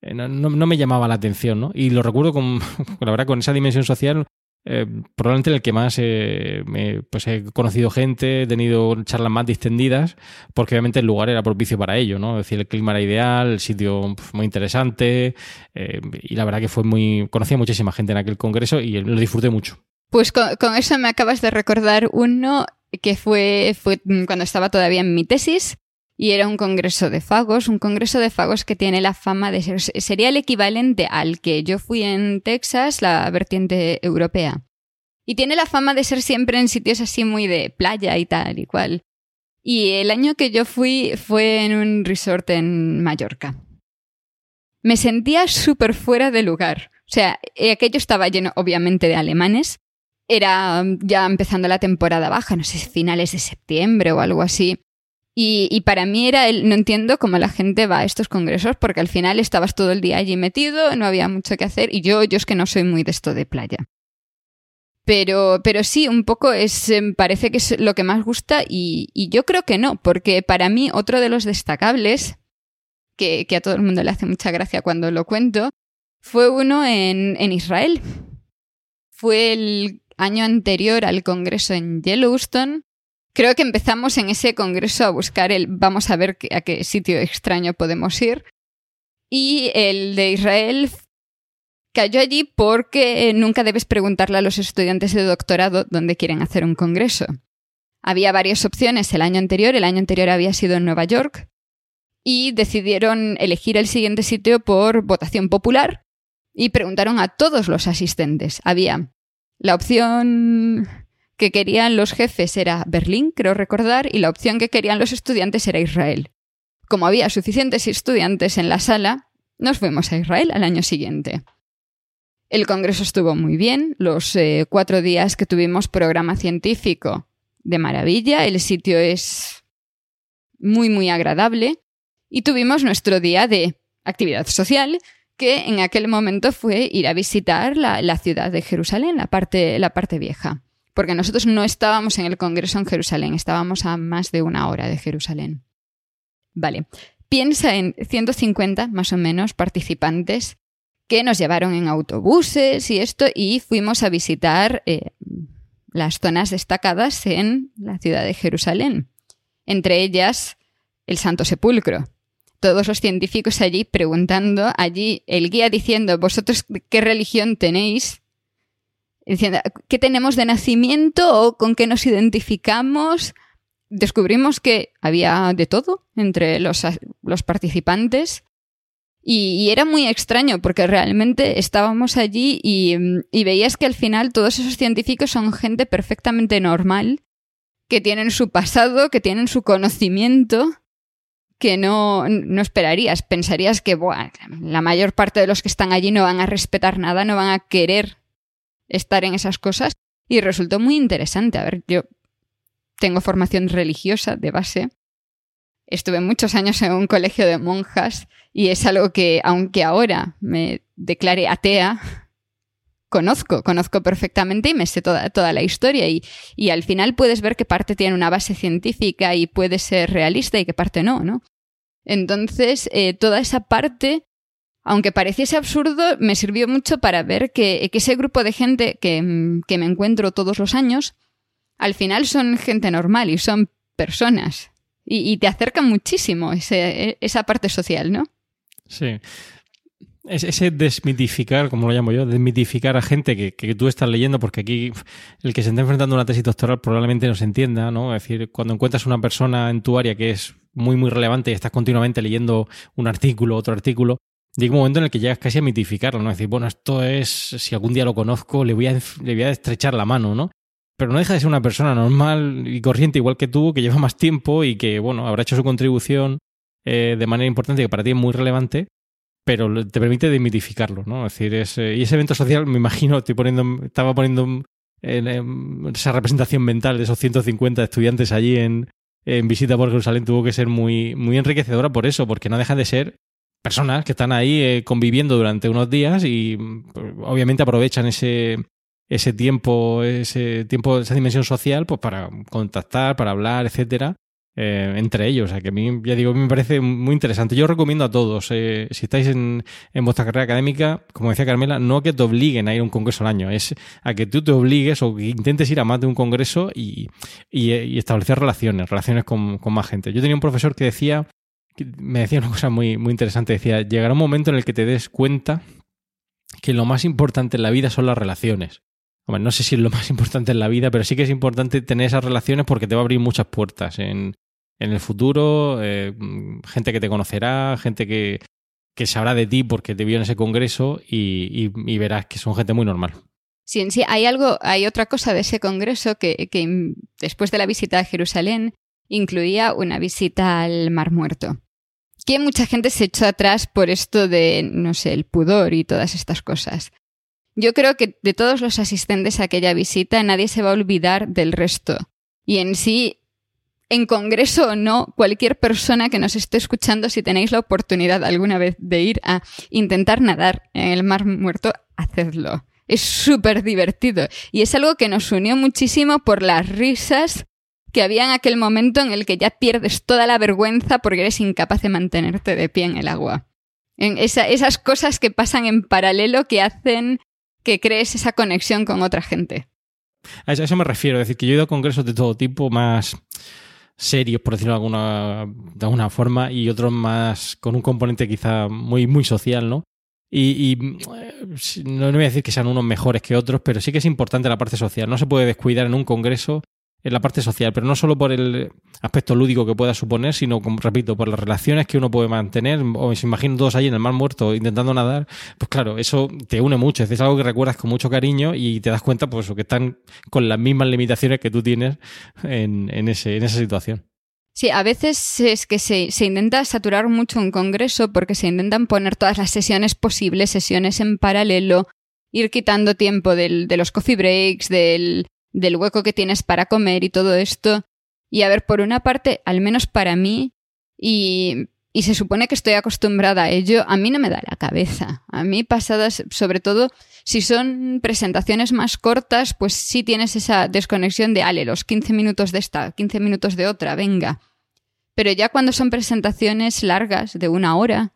Eh, no, no, me llamaba la atención, ¿no? Y lo recuerdo con, la verdad, con esa dimensión social eh, probablemente el que más eh, pues he conocido gente, he tenido charlas más distendidas, porque obviamente el lugar era propicio para ello, ¿no? Es decir, el clima era ideal, el sitio pues, muy interesante, eh, y la verdad que fue muy. conocí a muchísima gente en aquel congreso y lo disfruté mucho. Pues con, eso me acabas de recordar uno que fue, fue cuando estaba todavía en mi tesis. Y era un congreso de fagos, un congreso de fagos que tiene la fama de ser, sería el equivalente al que yo fui en Texas, la vertiente europea. Y tiene la fama de ser siempre en sitios así muy de playa y tal y cual. Y el año que yo fui fue en un resort en Mallorca. Me sentía súper fuera de lugar. O sea, eh, aquello estaba lleno obviamente de alemanes. Era ya empezando la temporada baja, no sé, finales de septiembre o algo así. Y, para mí era el, no entiendo cómo la gente va a estos congresos, porque al final estabas todo el día allí metido, no había mucho que hacer, y yo, yo es que no soy muy de esto de playa. Pero, pero sí, un poco es, em, parece que es lo que más gusta, y, yo creo que no, porque para mí otro de los destacables, que, que, a todo el mundo le hace mucha gracia cuando lo cuento, fue uno en, en Israel. Fue el año anterior al congreso en Yellowstone Creo que empezamos en ese congreso a buscar el vamos a ver a qué sitio extraño podemos ir. Y el de Israel cayó allí porque nunca debes preguntarle a los estudiantes de doctorado dónde quieren hacer un congreso. Había varias opciones el año anterior, el año anterior había sido en Nueva York, y decidieron elegir el siguiente sitio por votación popular y preguntaron a todos los asistentes. Había la opción que querían los jefes era Berlín, creo recordar, y la opción que querían los estudiantes era Israel. Como había suficientes estudiantes en la sala, nos fuimos a Israel al año siguiente. El congreso estuvo muy bien, los eh, cuatro días que tuvimos programa científico de maravilla, el sitio es muy muy agradable y tuvimos nuestro día de actividad social, que en aquel momento fue ir a visitar la, la ciudad de Jerusalén, la parte, la parte vieja porque nosotros no estábamos en el Congreso en Jerusalén, estábamos a más de una hora de Jerusalén. Vale, piensa en 150 más o menos participantes que nos llevaron en autobuses y esto y fuimos a visitar eh, las zonas destacadas en la ciudad de Jerusalén, entre ellas el Santo Sepulcro. Todos los científicos allí preguntando, allí el guía diciendo, vosotros qué religión tenéis, diciendo qué tenemos de nacimiento o con qué nos identificamos. Descubrimos que había de todo entre los, los participantes y, era muy extraño porque realmente estábamos allí y, y veías que al final todos esos científicos son gente perfectamente normal, que tienen su pasado, que tienen su conocimiento que no, no esperarías. Pensarías que la mayor parte de los que están allí no van a respetar nada, no van a querer estar en esas cosas y resultó muy interesante. A ver, yo tengo formación religiosa de base. Estuve muchos años en un colegio de monjas y es algo que, aunque ahora me declare atea, conozco, conozco perfectamente y me sé toda, toda la historia y, y, al final puedes ver que parte tiene una base científica y puede ser realista y que parte no, ¿no? Entonces, eh, toda esa parte aunque pareciese absurdo, me sirvió mucho para ver que, ese grupo de gente que, me encuentro todos los años, al final son gente normal y son personas. Y, te acerca muchísimo esa parte social, ¿no? Sí. ese desmitificar, como lo llamo yo, desmitificar a gente que, que, tú estás leyendo, porque aquí el que se está enfrentando a una tesis doctoral probablemente no se entienda, ¿no? Es decir, cuando encuentras una persona en tu área que es muy, muy relevante y estás continuamente leyendo un artículo, otro artículo, llega un momento en el que llegas casi a mitificarlo, ¿no? Es decir, bueno, esto es, si algún día lo conozco, le voy a, le voy a estrechar la mano, ¿no? Pero no deja de ser una persona normal y corriente igual que tú, que lleva más tiempo y que, bueno, habrá hecho su contribución eh, de manera importante, que para ti es muy relevante, pero te permite demitificarlo, ¿no? Es decir, y ese evento social, me imagino, estoy poniendo, estaba poniendo en, esa representación mental de esos 150 estudiantes allí en, en visita por Jerusalén, tuvo que ser muy, muy enriquecedora por eso, porque no deja de ser personas que están ahí eh, conviviendo durante unos días y pues, obviamente aprovechan ese, ese tiempo, ese tiempo, esa dimensión social, pues para contactar, para hablar, etcétera, eh, entre ellos. O sea que a mí, ya digo, me parece muy interesante. Yo recomiendo a todos, eh, si estáis en, en, vuestra carrera académica, como decía Carmela, no que te obliguen a ir a un congreso al año, es a que tú te obligues o que intentes ir a más de un congreso y, y, establecer relaciones, relaciones con, con más gente. Yo tenía un profesor que decía me decía una cosa muy, muy interesante. Decía, llegará un momento en el que te des cuenta que lo más importante en la vida son las relaciones. No sé si es lo más importante en la vida, pero sí que es importante tener esas relaciones porque te va a abrir muchas puertas en, en el futuro, eh, gente que te conocerá, gente que, que sabrá de ti porque te vio en ese congreso y, verás que son gente muy normal. Sí, sí, hay algo, hay otra cosa de ese congreso que, que después de la visita a Jerusalén incluía una visita al Mar Muerto. Que mucha gente se echó atrás por esto de, no sé, el pudor y todas estas cosas. Yo creo que de todos los asistentes a aquella visita nadie se va a olvidar del resto. Y en sí en congreso o no, cualquier persona que nos esté escuchando, si tenéis la oportunidad alguna vez de ir a intentar nadar en el mar muerto, hacedlo. Es súper divertido y es algo que nos unió muchísimo por las risas que había en aquel momento en el que ya pierdes toda la vergüenza porque eres incapaz de mantenerte de pie en el agua. En esas cosas que pasan en paralelo que hacen que crees esa conexión con otra gente. A eso me refiero, es decir, que yo he ido a congresos de todo tipo, más serios, por decirlo de alguna, de alguna forma, y otros más con un componente quizá muy, muy social, ¿no? Y, eh, no, no voy a decir que sean unos mejores que otros, pero sí que es importante la parte social. No se puede descuidar en un congreso en la parte social, pero no solo por el aspecto lúdico que pueda suponer, sino, como repito, por las relaciones que uno puede mantener, o se imagino todos ahí en el mar muerto intentando nadar, pues claro, eso te une mucho, es algo que recuerdas con mucho cariño y te das cuenta pues que están con las mismas limitaciones que tú tienes en, ese, en esa situación. Sí, a veces es que se, se, intenta saturar mucho un congreso porque se intentan poner todas las sesiones posibles, sesiones en paralelo, ir quitando tiempo del, de los coffee breaks, del, del hueco que tienes para comer y todo esto. Y a ver, por una parte, al menos para mí, y, y se supone que estoy acostumbrada a ello, a mí no me da la cabeza. A mí pasadas, sobre todo, si son presentaciones más cortas, pues sí tienes esa desconexión de, ale, los 15 minutos de esta, 15 minutos de otra, venga. Pero ya cuando son presentaciones largas, de una hora,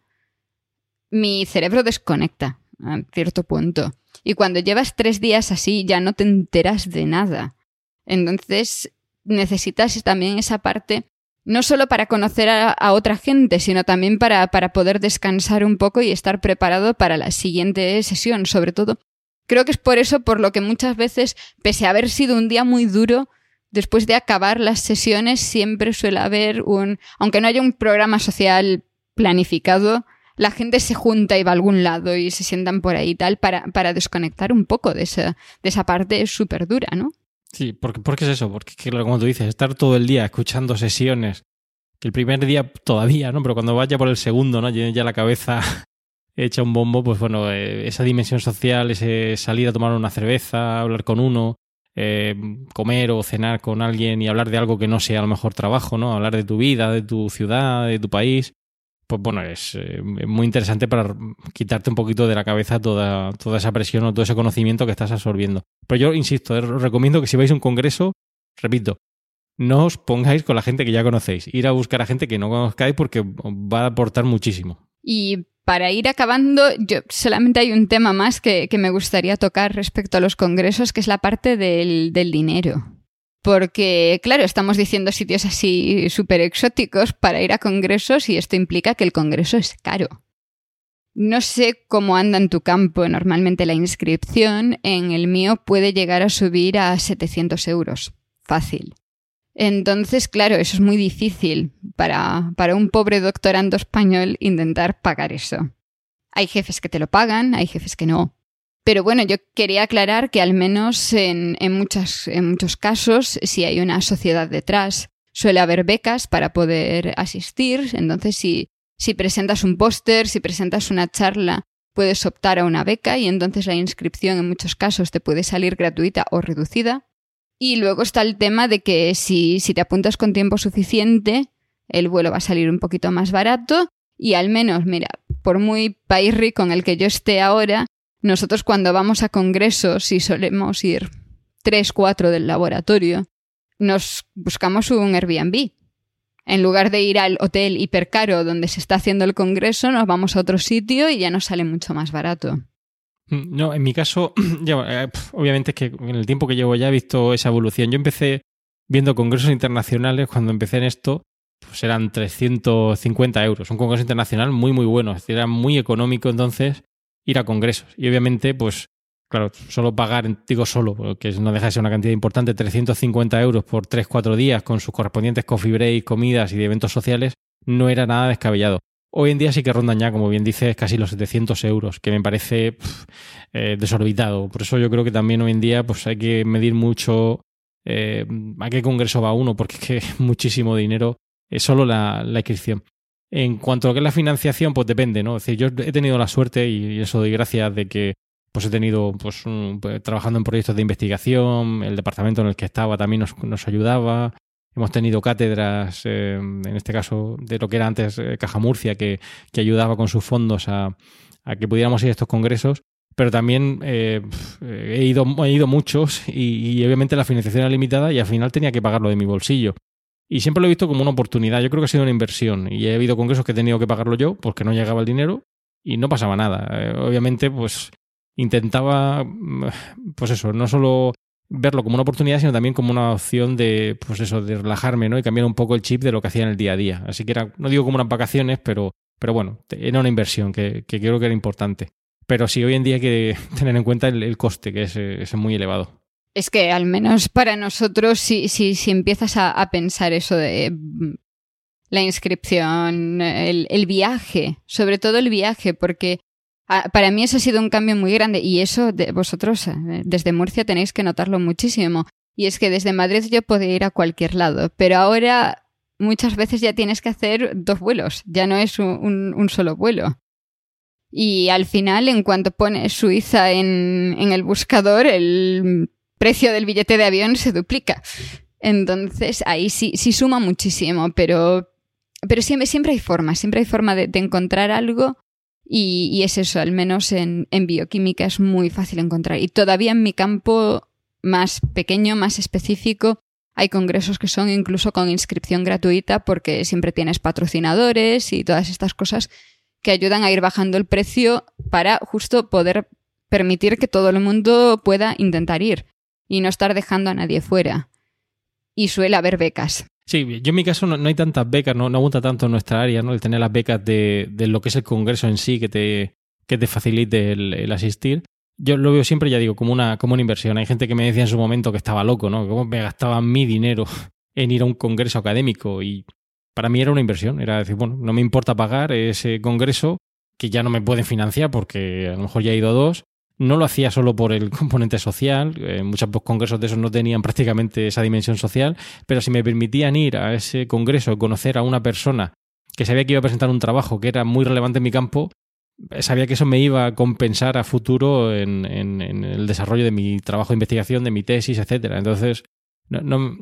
mi cerebro desconecta a cierto punto. Y cuando llevas tres días así ya no te enteras de nada. Entonces necesitas también esa parte, no solo para conocer a, otra gente, sino también para, para poder descansar un poco y estar preparado para la siguiente sesión, sobre todo. Creo que es por eso por lo que muchas veces, pese a haber sido un día muy duro, después de acabar las sesiones siempre suele haber un, aunque no haya un programa social planificado, la gente se junta y va a algún lado y se sientan por ahí y tal para, para desconectar un poco de esa, de esa parte súper dura, ¿no? Sí, porque, porque es eso, porque como tú dices, estar todo el día escuchando sesiones, que el primer día todavía, ¿no? Pero cuando vaya por el segundo, ¿no? Ya la cabeza hecha un bombo, pues bueno, eh, esa dimensión social, ese salir a tomar una cerveza, hablar con uno, eh, comer o cenar con alguien y hablar de algo que no sea a lo mejor trabajo, ¿no? Hablar de tu vida, de tu ciudad, de tu país, pues bueno, es eh, muy interesante para quitarte un poquito de la cabeza toda, toda esa presión o todo ese conocimiento que estás absorbiendo. Pero yo insisto, os recomiendo que si vais a un congreso, repito, no os pongáis con la gente que ya conocéis. Ir a buscar a gente que no conozcáis porque va a aportar muchísimo. Y para ir acabando, yo solamente hay un tema más que, que me gustaría tocar respecto a los congresos, que es la parte del, del dinero. Porque, claro, estamos diciendo sitios así súper exóticos para ir a congresos y esto implica que el congreso es caro. No sé cómo anda en tu campo normalmente la inscripción, en el mío puede llegar a subir a 700 euros. Fácil. Entonces, claro, eso es muy difícil para, para un pobre doctorando español intentar pagar eso. Hay jefes que te lo pagan, hay jefes que no. Pero bueno, yo quería aclarar que al menos en, en, en muchos casos, si hay una sociedad detrás, suele haber becas para poder asistir. Entonces, si, si presentas un póster, si presentas una charla, puedes optar a una beca y entonces la inscripción en muchos casos te puede salir gratuita o reducida. Y luego está el tema de que si, si te apuntas con tiempo suficiente, el vuelo va a salir un poquito más barato y al menos, mira, por muy país rico en el que yo esté ahora, nosotros cuando vamos a congresos y solemos ir tres, cuatro del laboratorio, nos buscamos un Airbnb. En lugar de ir al hotel hipercaro donde se está haciendo el congreso, nos vamos a otro sitio y ya nos sale mucho más barato. Mm, no, en mi caso, eh, obviamente es que en el tiempo que llevo ya he visto esa evolución. Yo empecé viendo congresos internacionales cuando empecé en esto, pues eran 350 euros. Un congreso internacional muy, muy bueno. Era muy económico entonces ir a congresos. Y obviamente, pues claro, solo pagar, digo solo, que no deja de ser una cantidad importante, 350 euros por 3-4 días con sus correspondientes coffee break, comidas y de eventos sociales, no era nada descabellado. Hoy en día sí que rondan ya, como bien dices, casi los 700 euros, que me parece eh, desorbitado. Por eso yo creo que también hoy en día pues hay que medir mucho eh, a qué congreso va uno, porque es que muchísimo dinero, es solo la, inscripción. En cuanto a lo que es la financiación, pues depende, ¿no? Yo he tenido la suerte, y eso doy gracias, de que pues he tenido, pues, pues, trabajando en proyectos de investigación, el departamento en el que estaba también nos, nos ayudaba, Hemos tenido cátedras, eh, en este caso de lo que era antes eh, Caja Murcia, que, que, ayudaba con sus fondos a, que pudiéramos ir a estos congresos. Pero también eh, he, ido, he ido muchos y, y, obviamente la financiación era limitada y al final tenía que pagarlo de mi bolsillo. Y siempre lo he visto como una oportunidad. Yo creo que ha sido una inversión. Y he habido congresos que he tenido que pagarlo yo porque no llegaba el dinero y no pasaba nada. obviamente, pues intentaba, pues eso, no solo verlo como una oportunidad, sino también como una opción de, pues eso, de relajarme, ¿no? Y cambiar un poco el chip de lo que hacía en el día a día. Así que era, no digo como unas vacaciones, pero, pero bueno, era una inversión que, que creo que era importante. Pero sí, hoy en día hay que tener en cuenta el, coste, que es, es, muy elevado. Es que al menos para nosotros, si, si, si empiezas a, a, pensar eso de mm, la inscripción, el, el viaje, sobre todo el viaje, porque Ah, para mí eso ha sido un cambio muy grande y eso de vosotros eh, desde Murcia tenéis que notarlo muchísimo. Y es que desde Madrid yo podía ir a cualquier lado, pero ahora muchas veces ya tienes que hacer dos vuelos, ya no es un, un solo vuelo. Y al final, en cuanto pones Suiza en, en, el buscador, el precio del billete de avión se duplica. Entonces, ahí sí, sí suma muchísimo, pero, pero siempre, siempre hay forma, siempre hay forma de, de encontrar algo y, es eso, al menos en, bioquímica es muy fácil encontrar. Y todavía en mi campo más pequeño, más específico, hay congresos que son incluso con inscripción gratuita porque siempre tienes patrocinadores y todas estas cosas que ayudan a ir bajando el precio para justo poder permitir que todo el mundo pueda intentar ir y no estar dejando a nadie fuera. Y suele haber becas. Sí, yo en mi caso no, hay tantas becas, no, no abunda tanto en nuestra área, ¿no? El tener las becas de, de, lo que es el congreso en sí, que te, que te facilite el, asistir. Yo lo veo siempre, ya digo, como una, como una inversión. Hay gente que me decía en su momento que estaba loco, ¿no? Cómo me gastaba mi dinero en ir a un congreso académico. Y para mí era una inversión. Era decir, bueno, no me importa pagar ese congreso que ya no me pueden financiar porque a lo mejor ya he ido a dos no lo hacía solo por el componente social, eh, muchos congresos de esos no tenían prácticamente esa dimensión social, pero si me permitían ir a ese congreso, conocer a una persona que sabía que iba a presentar un trabajo que era muy relevante en mi campo, eh, sabía que eso me iba a compensar a futuro en, el desarrollo de mi trabajo de investigación, de mi tesis, etcétera. Entonces, no,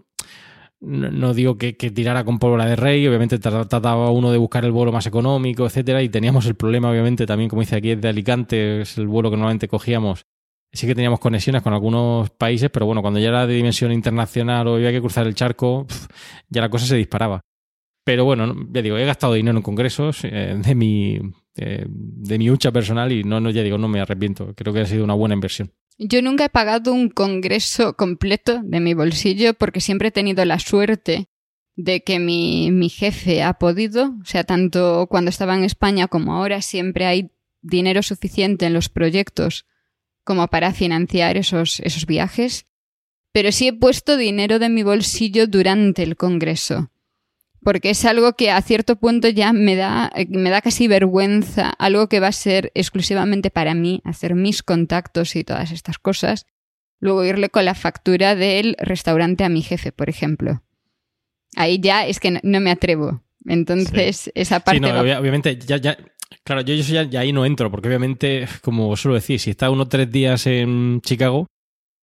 digo que, tirara con pólvora de rey, obviamente trataba uno de buscar el vuelo más económico, etcétera, y teníamos el problema, obviamente, también, como dice aquí, de Alicante, es el vuelo que normalmente cogíamos. Sí que teníamos conexiones con algunos países, pero bueno, cuando ya era de dimensión internacional o había que cruzar el charco, ya la cosa se disparaba. Pero bueno, ya digo, he gastado dinero en congresos eh, de mi eh, de mi hucha personal y no, no, ya digo, no me arrepiento. Creo que ha sido una buena inversión. Yo nunca he pagado un congreso completo de mi bolsillo porque siempre he tenido la suerte de que mi, mi jefe ha podido, o sea, tanto cuando estaba en España como ahora, siempre hay dinero suficiente en los proyectos como para financiar esos, esos viajes. Pero sí he puesto dinero de mi bolsillo durante el congreso porque es algo que a cierto punto ya me da, me da casi vergüenza, algo que va a ser exclusivamente para mí, hacer mis contactos y todas estas cosas, luego irle con la factura del restaurante a mi jefe, por ejemplo. Ahí ya es que no, me atrevo. Entonces, esa parte... Sí, no, obviamente, ya, ya, claro, yo, yo ya, ahí no entro, porque obviamente, como suelo decir, si está uno o tres días en Chicago,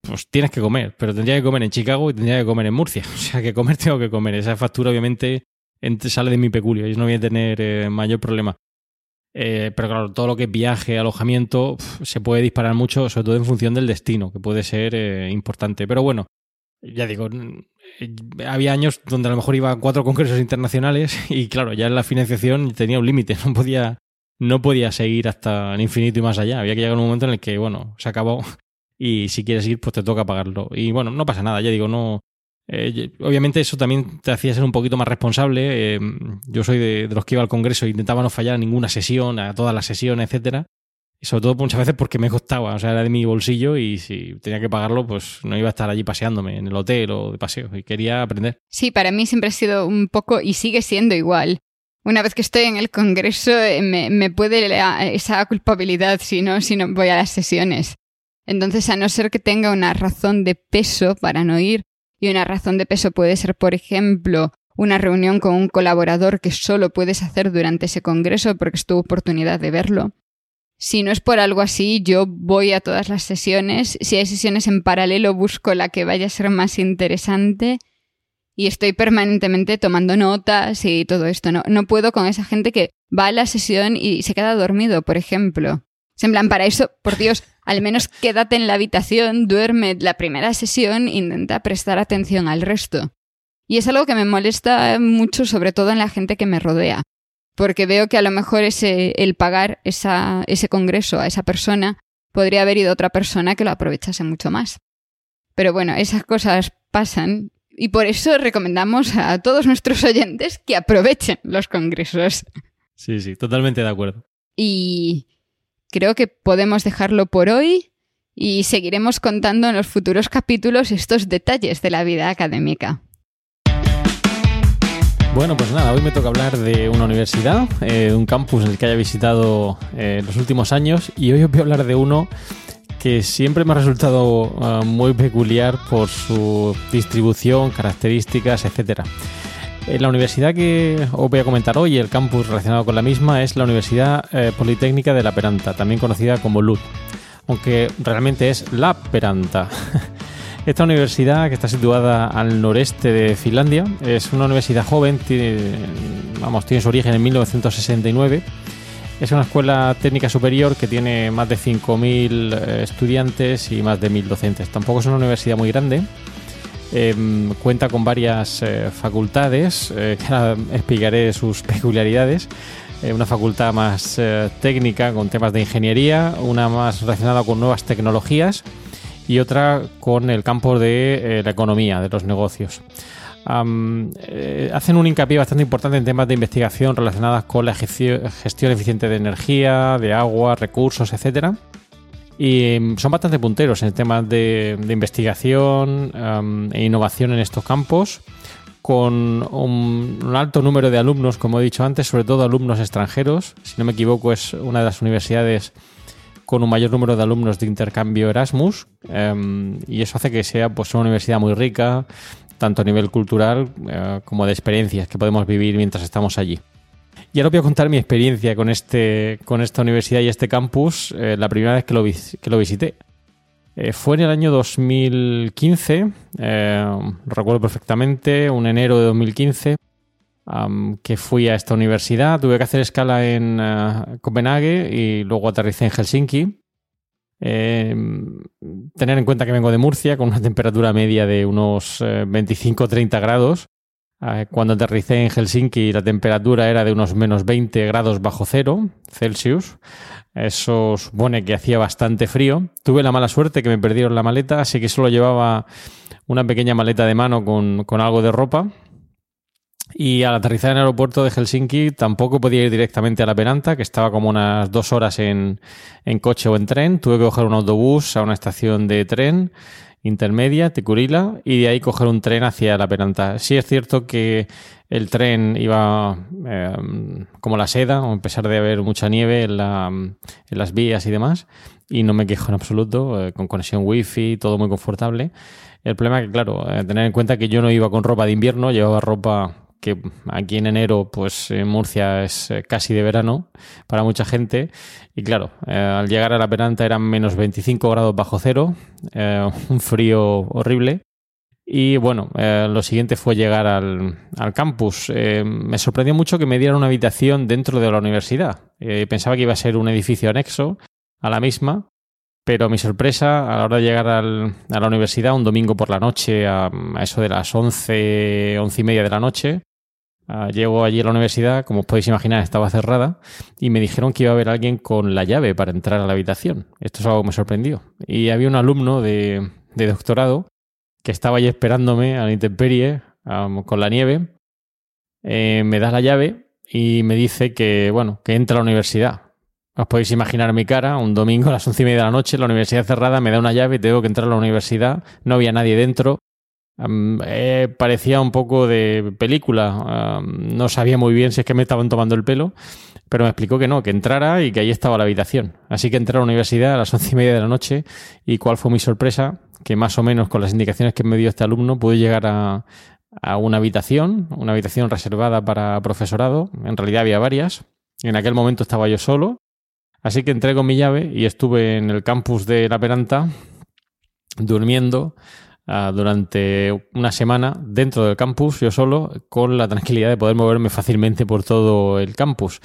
pues tienes que comer, pero tendría que comer en Chicago y tendría que comer en Murcia. O sea, que comer tengo que comer. Esa factura obviamente sale de mi peculio y no voy a tener eh, mayor problema. Eh, pero claro, todo lo que es viaje, alojamiento, se puede disparar mucho, sobre todo en función del destino, que puede ser eh, importante. Pero bueno, ya digo, había años donde a lo mejor iba a cuatro congresos internacionales y claro, ya la financiación tenía un límite, no podía, no podía seguir hasta el infinito y más allá. Había que llegar a un momento en el que, bueno, se acabó y si quieres ir, pues te toca pagarlo. Y bueno, no pasa nada, ya digo, no. Eh, obviamente eso también te hacía ser un poquito más responsable. Eh, yo soy de, los que iba al Congreso e intentaba no fallar a ninguna sesión, a todas las sesiones, etcétera. Y sobre todo muchas veces porque me costaba, o sea, era de mi bolsillo y si tenía que pagarlo, pues no iba a estar allí paseándome en el hotel o de paseo y quería aprender. Sí, para mí siempre ha sido un poco y sigue siendo igual. Una vez que estoy en el Congreso eh, me, me puede esa culpabilidad si no, si no voy a las sesiones. Entonces, a no ser que tenga una razón de peso para no ir, y una razón de peso puede ser, por ejemplo, una reunión con un colaborador que solo puedes hacer durante ese congreso porque es tu oportunidad de verlo. Si no es por algo así, yo voy a todas las sesiones. Si hay sesiones en paralelo, busco la que vaya a ser más interesante. Y estoy permanentemente tomando notas y todo esto. No, no puedo con esa gente que va a la sesión y se queda dormido, por ejemplo. En plan, para eso, por Dios, al menos quédate en la habitación, duerme la primera sesión, intenta prestar atención al resto. Y es algo que me molesta mucho, sobre todo en la gente que me rodea, porque veo que a lo mejor ese, el pagar esa, ese congreso a esa persona podría haber ido otra persona que lo aprovechase mucho más. Pero bueno, esas cosas pasan y por eso recomendamos a todos nuestros oyentes que aprovechen los congresos. Sí, sí, totalmente de acuerdo. Y creo que podemos dejarlo por hoy y seguiremos contando en los futuros capítulos estos detalles de la vida académica. Bueno, pues nada, hoy me toca hablar de una universidad, eh, un campus en el que haya visitado eh, los últimos años y hoy os voy a hablar de uno que siempre me ha resultado ah, muy peculiar por su distribución, características, etcétera. Eh, la universidad que os voy a comentar hoy, el campus relacionado con la misma, es la Universidad Politécnica de La Peranta, también conocida como LUT, aunque realmente es La Peranta. Esta universidad, que está situada al noreste de Finlandia, es una universidad joven, tiene, vamos, tiene su origen en 1969. Es una escuela técnica superior que tiene más de 5.000 eh, estudiantes y más de 1.000 docentes. Tampoco es una universidad muy grande. Em, cuenta con varias eh, facultades, eh, que ahora explicaré sus peculiaridades. una facultad más técnica con temas de ingeniería, una más relacionada con nuevas tecnologías y otra con el campo de eh, la economía, de los negocios. Eh, hacen un hincapié bastante importante en temas de investigación relacionadas con la gestión eficiente de energía, de agua, recursos, etcétera. Y em, son bastante punteros en temas de, investigación e innovación en estos campos, con un, alto número de alumnos, como he dicho antes, sobre todo alumnos extranjeros. Si no me equivoco, es una de las universidades con un mayor número de alumnos de intercambio Erasmus em, y eso hace que sea pues, una universidad muy rica, tanto a nivel cultural eh, como de experiencias que podemos vivir mientras estamos allí. Y ahora voy a contar mi experiencia con, este, con esta universidad y este campus eh, la primera vez que lo, visité. Eh, fue en el año 2015, recuerdo perfectamente, un enero de 2015, que fui a esta universidad. Tuve que hacer escala en uh, Copenhague y luego aterricé en Helsinki. Em, tener en cuenta que vengo de Murcia con una temperatura media de unos 25-30 eh, grados. Uh, cuando aterricé en Helsinki la temperatura era de unos menos 20 grados bajo cero Celsius. Eso supone que hacía bastante frío. Tuve la mala suerte que me perdieron la maleta, así que solo llevaba una pequeña maleta de mano con, con algo de ropa y al aterrizar en el aeropuerto de Helsinki tampoco podía ir directamente a la Peranta, que estaba como unas dos horas en, en coche o en tren. Tuve que coger un autobús a una estación de tren intermedia, Ticurila, y de ahí coger un tren hacia la Peranta. Sí es cierto que el tren iba eh, como la seda, a pesar de haber mucha nieve en, la, en, las vías y demás, y no me quejo en absoluto, eh, con conexión wifi, todo muy confortable. El problema es que, claro, eh, tener en cuenta que yo no iba con ropa de invierno, llevaba ropa que aquí en enero, pues en Murcia es eh, casi de verano para mucha gente. Y claro, eh, al llegar a la Peranta eran menos 25 grados bajo cero, eh, un frío horrible. Y bueno, lo siguiente fue llegar al, al campus. me sorprendió mucho que me dieran una habitación dentro de la universidad. pensaba que iba a ser un edificio anexo a la misma, pero mi sorpresa, a la hora de llegar a la universidad un domingo por la noche, a, eso de las 11, 11 y media de la noche, Uh, llego allí a la universidad, como os podéis imaginar, estaba cerrada y me dijeron que iba a haber alguien con la llave para entrar a la habitación. Esto es algo que me sorprendió. Y había un alumno de, doctorado que estaba allí esperándome a la intemperie con la nieve. Eh, me da la llave y me dice que, bueno, que entra a la universidad. Os podéis imaginar mi cara, un domingo a las once y media de la noche, la universidad cerrada, me da una llave y tengo que entrar a la universidad, no había nadie dentro. Eh, parecía un poco de película, no sabía muy bien si es que me estaban tomando el pelo, pero me explicó que no, que entrara y que ahí estaba la habitación. Así que entré a la universidad a las once y media de la noche y cuál fue mi sorpresa, que más o menos con las indicaciones que me dio este alumno pude llegar a, a una habitación, una habitación reservada para profesorado, en realidad había varias, en aquel momento estaba yo solo Así que entré con mi llave y estuve en el campus de La Peranta durmiendo ah, durante una semana dentro del campus, yo solo, con la tranquilidad de poder moverme fácilmente por todo el campus.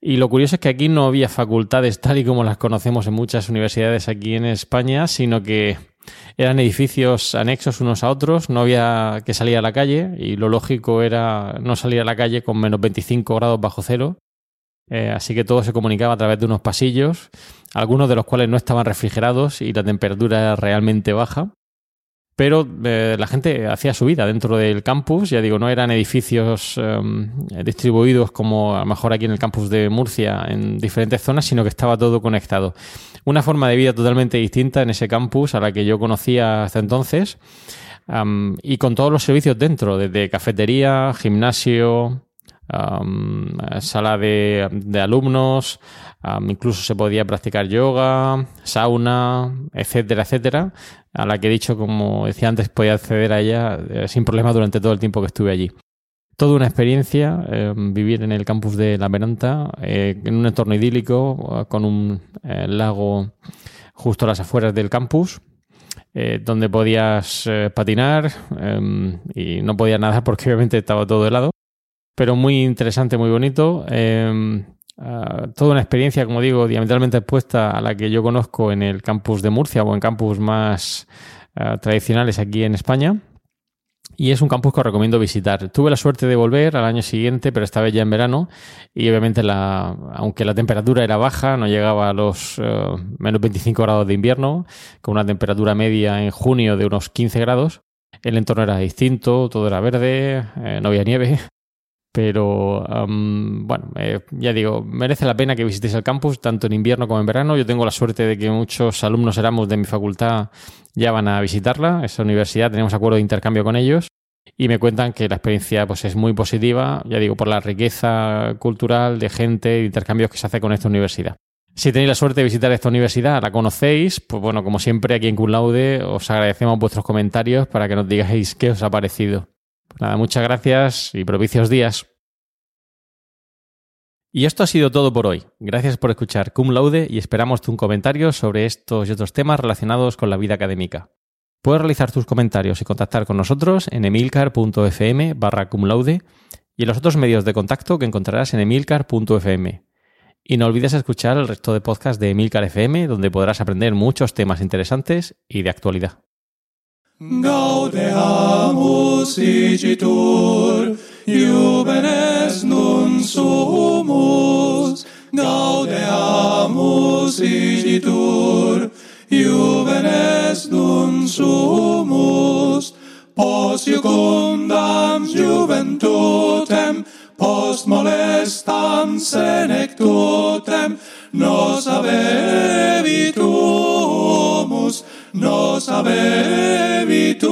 Y lo curioso es que aquí no había facultades tal y como las conocemos en muchas universidades aquí en España, sino que eran edificios anexos unos a otros, no había que salir a la calle y lo lógico era no salir a la calle con menos 25 grados bajo cero eh, así que todo se comunicaba a través de unos pasillos, algunos de los cuales no estaban refrigerados y la temperatura era realmente baja. Pero eh, la gente hacía su vida dentro del campus, ya digo, no eran edificios em, distribuidos como a lo mejor aquí en el campus de Murcia en diferentes zonas, sino que estaba todo conectado. Una forma de vida totalmente distinta en ese campus a la que yo conocía hasta entonces y con todos los servicios dentro, desde cafetería, gimnasio, sala de, alumnos, incluso se podía practicar yoga, sauna, etcétera, etcétera, a la que he dicho, como decía antes, podía acceder a ella eh, sin problema durante todo el tiempo que estuve allí. Toda una experiencia em, vivir en el campus de La Veranta, eh, en un entorno idílico, con un eh, lago justo a las afueras del campus, donde podías patinar em, y no podía nadar porque obviamente estaba todo helado pero muy interesante, muy bonito. Em, ah, toda una experiencia, como digo, diametralmente expuesta a la que yo conozco en el campus de Murcia o en campus más ah, tradicionales aquí en España. Y es un campus que os recomiendo visitar. Tuve la suerte de volver al año siguiente, pero esta vez ya en verano. Y obviamente, la, aunque la temperatura era baja, no llegaba a los eh, menos 25 grados de invierno, con una temperatura media en junio de unos 15 grados. El entorno era distinto, todo era verde, eh, no había nieve. Pero bueno, eh, ya digo, merece la pena que visitéis el campus, tanto en invierno como en verano. Yo tengo la suerte de que muchos alumnos Erasmus de mi facultad ya van a visitarla, esa universidad, tenemos acuerdo de intercambio con ellos y me cuentan que la experiencia pues, es muy positiva, ya digo, por la riqueza cultural de gente y intercambios que se hace con esta universidad. Si tenéis la suerte de visitar esta universidad, la conocéis, pues bueno, como siempre aquí en Cum Laude os agradecemos vuestros comentarios para que nos digáis qué os ha parecido. Nada, muchas gracias y propicios días. Y esto ha sido todo por hoy. Gracias por escuchar Cum Laude y esperamos tu comentario sobre estos y otros temas relacionados con la vida académica. Puedes realizar tus comentarios y contactar con nosotros en emilcar.fm barra cum laude y en los otros medios de contacto que encontrarás en emilcar.fm. Y no olvides escuchar el resto de podcasts de Emilcar FM, donde podrás aprender muchos temas interesantes y de actualidad. Gaudeamus igitur, juvenes nun sumus. Gaudeamus igitur, juvenes nun sumus. Post iucundam juventutem, post molestam senectutem, nos avevitumus, nos habebitur.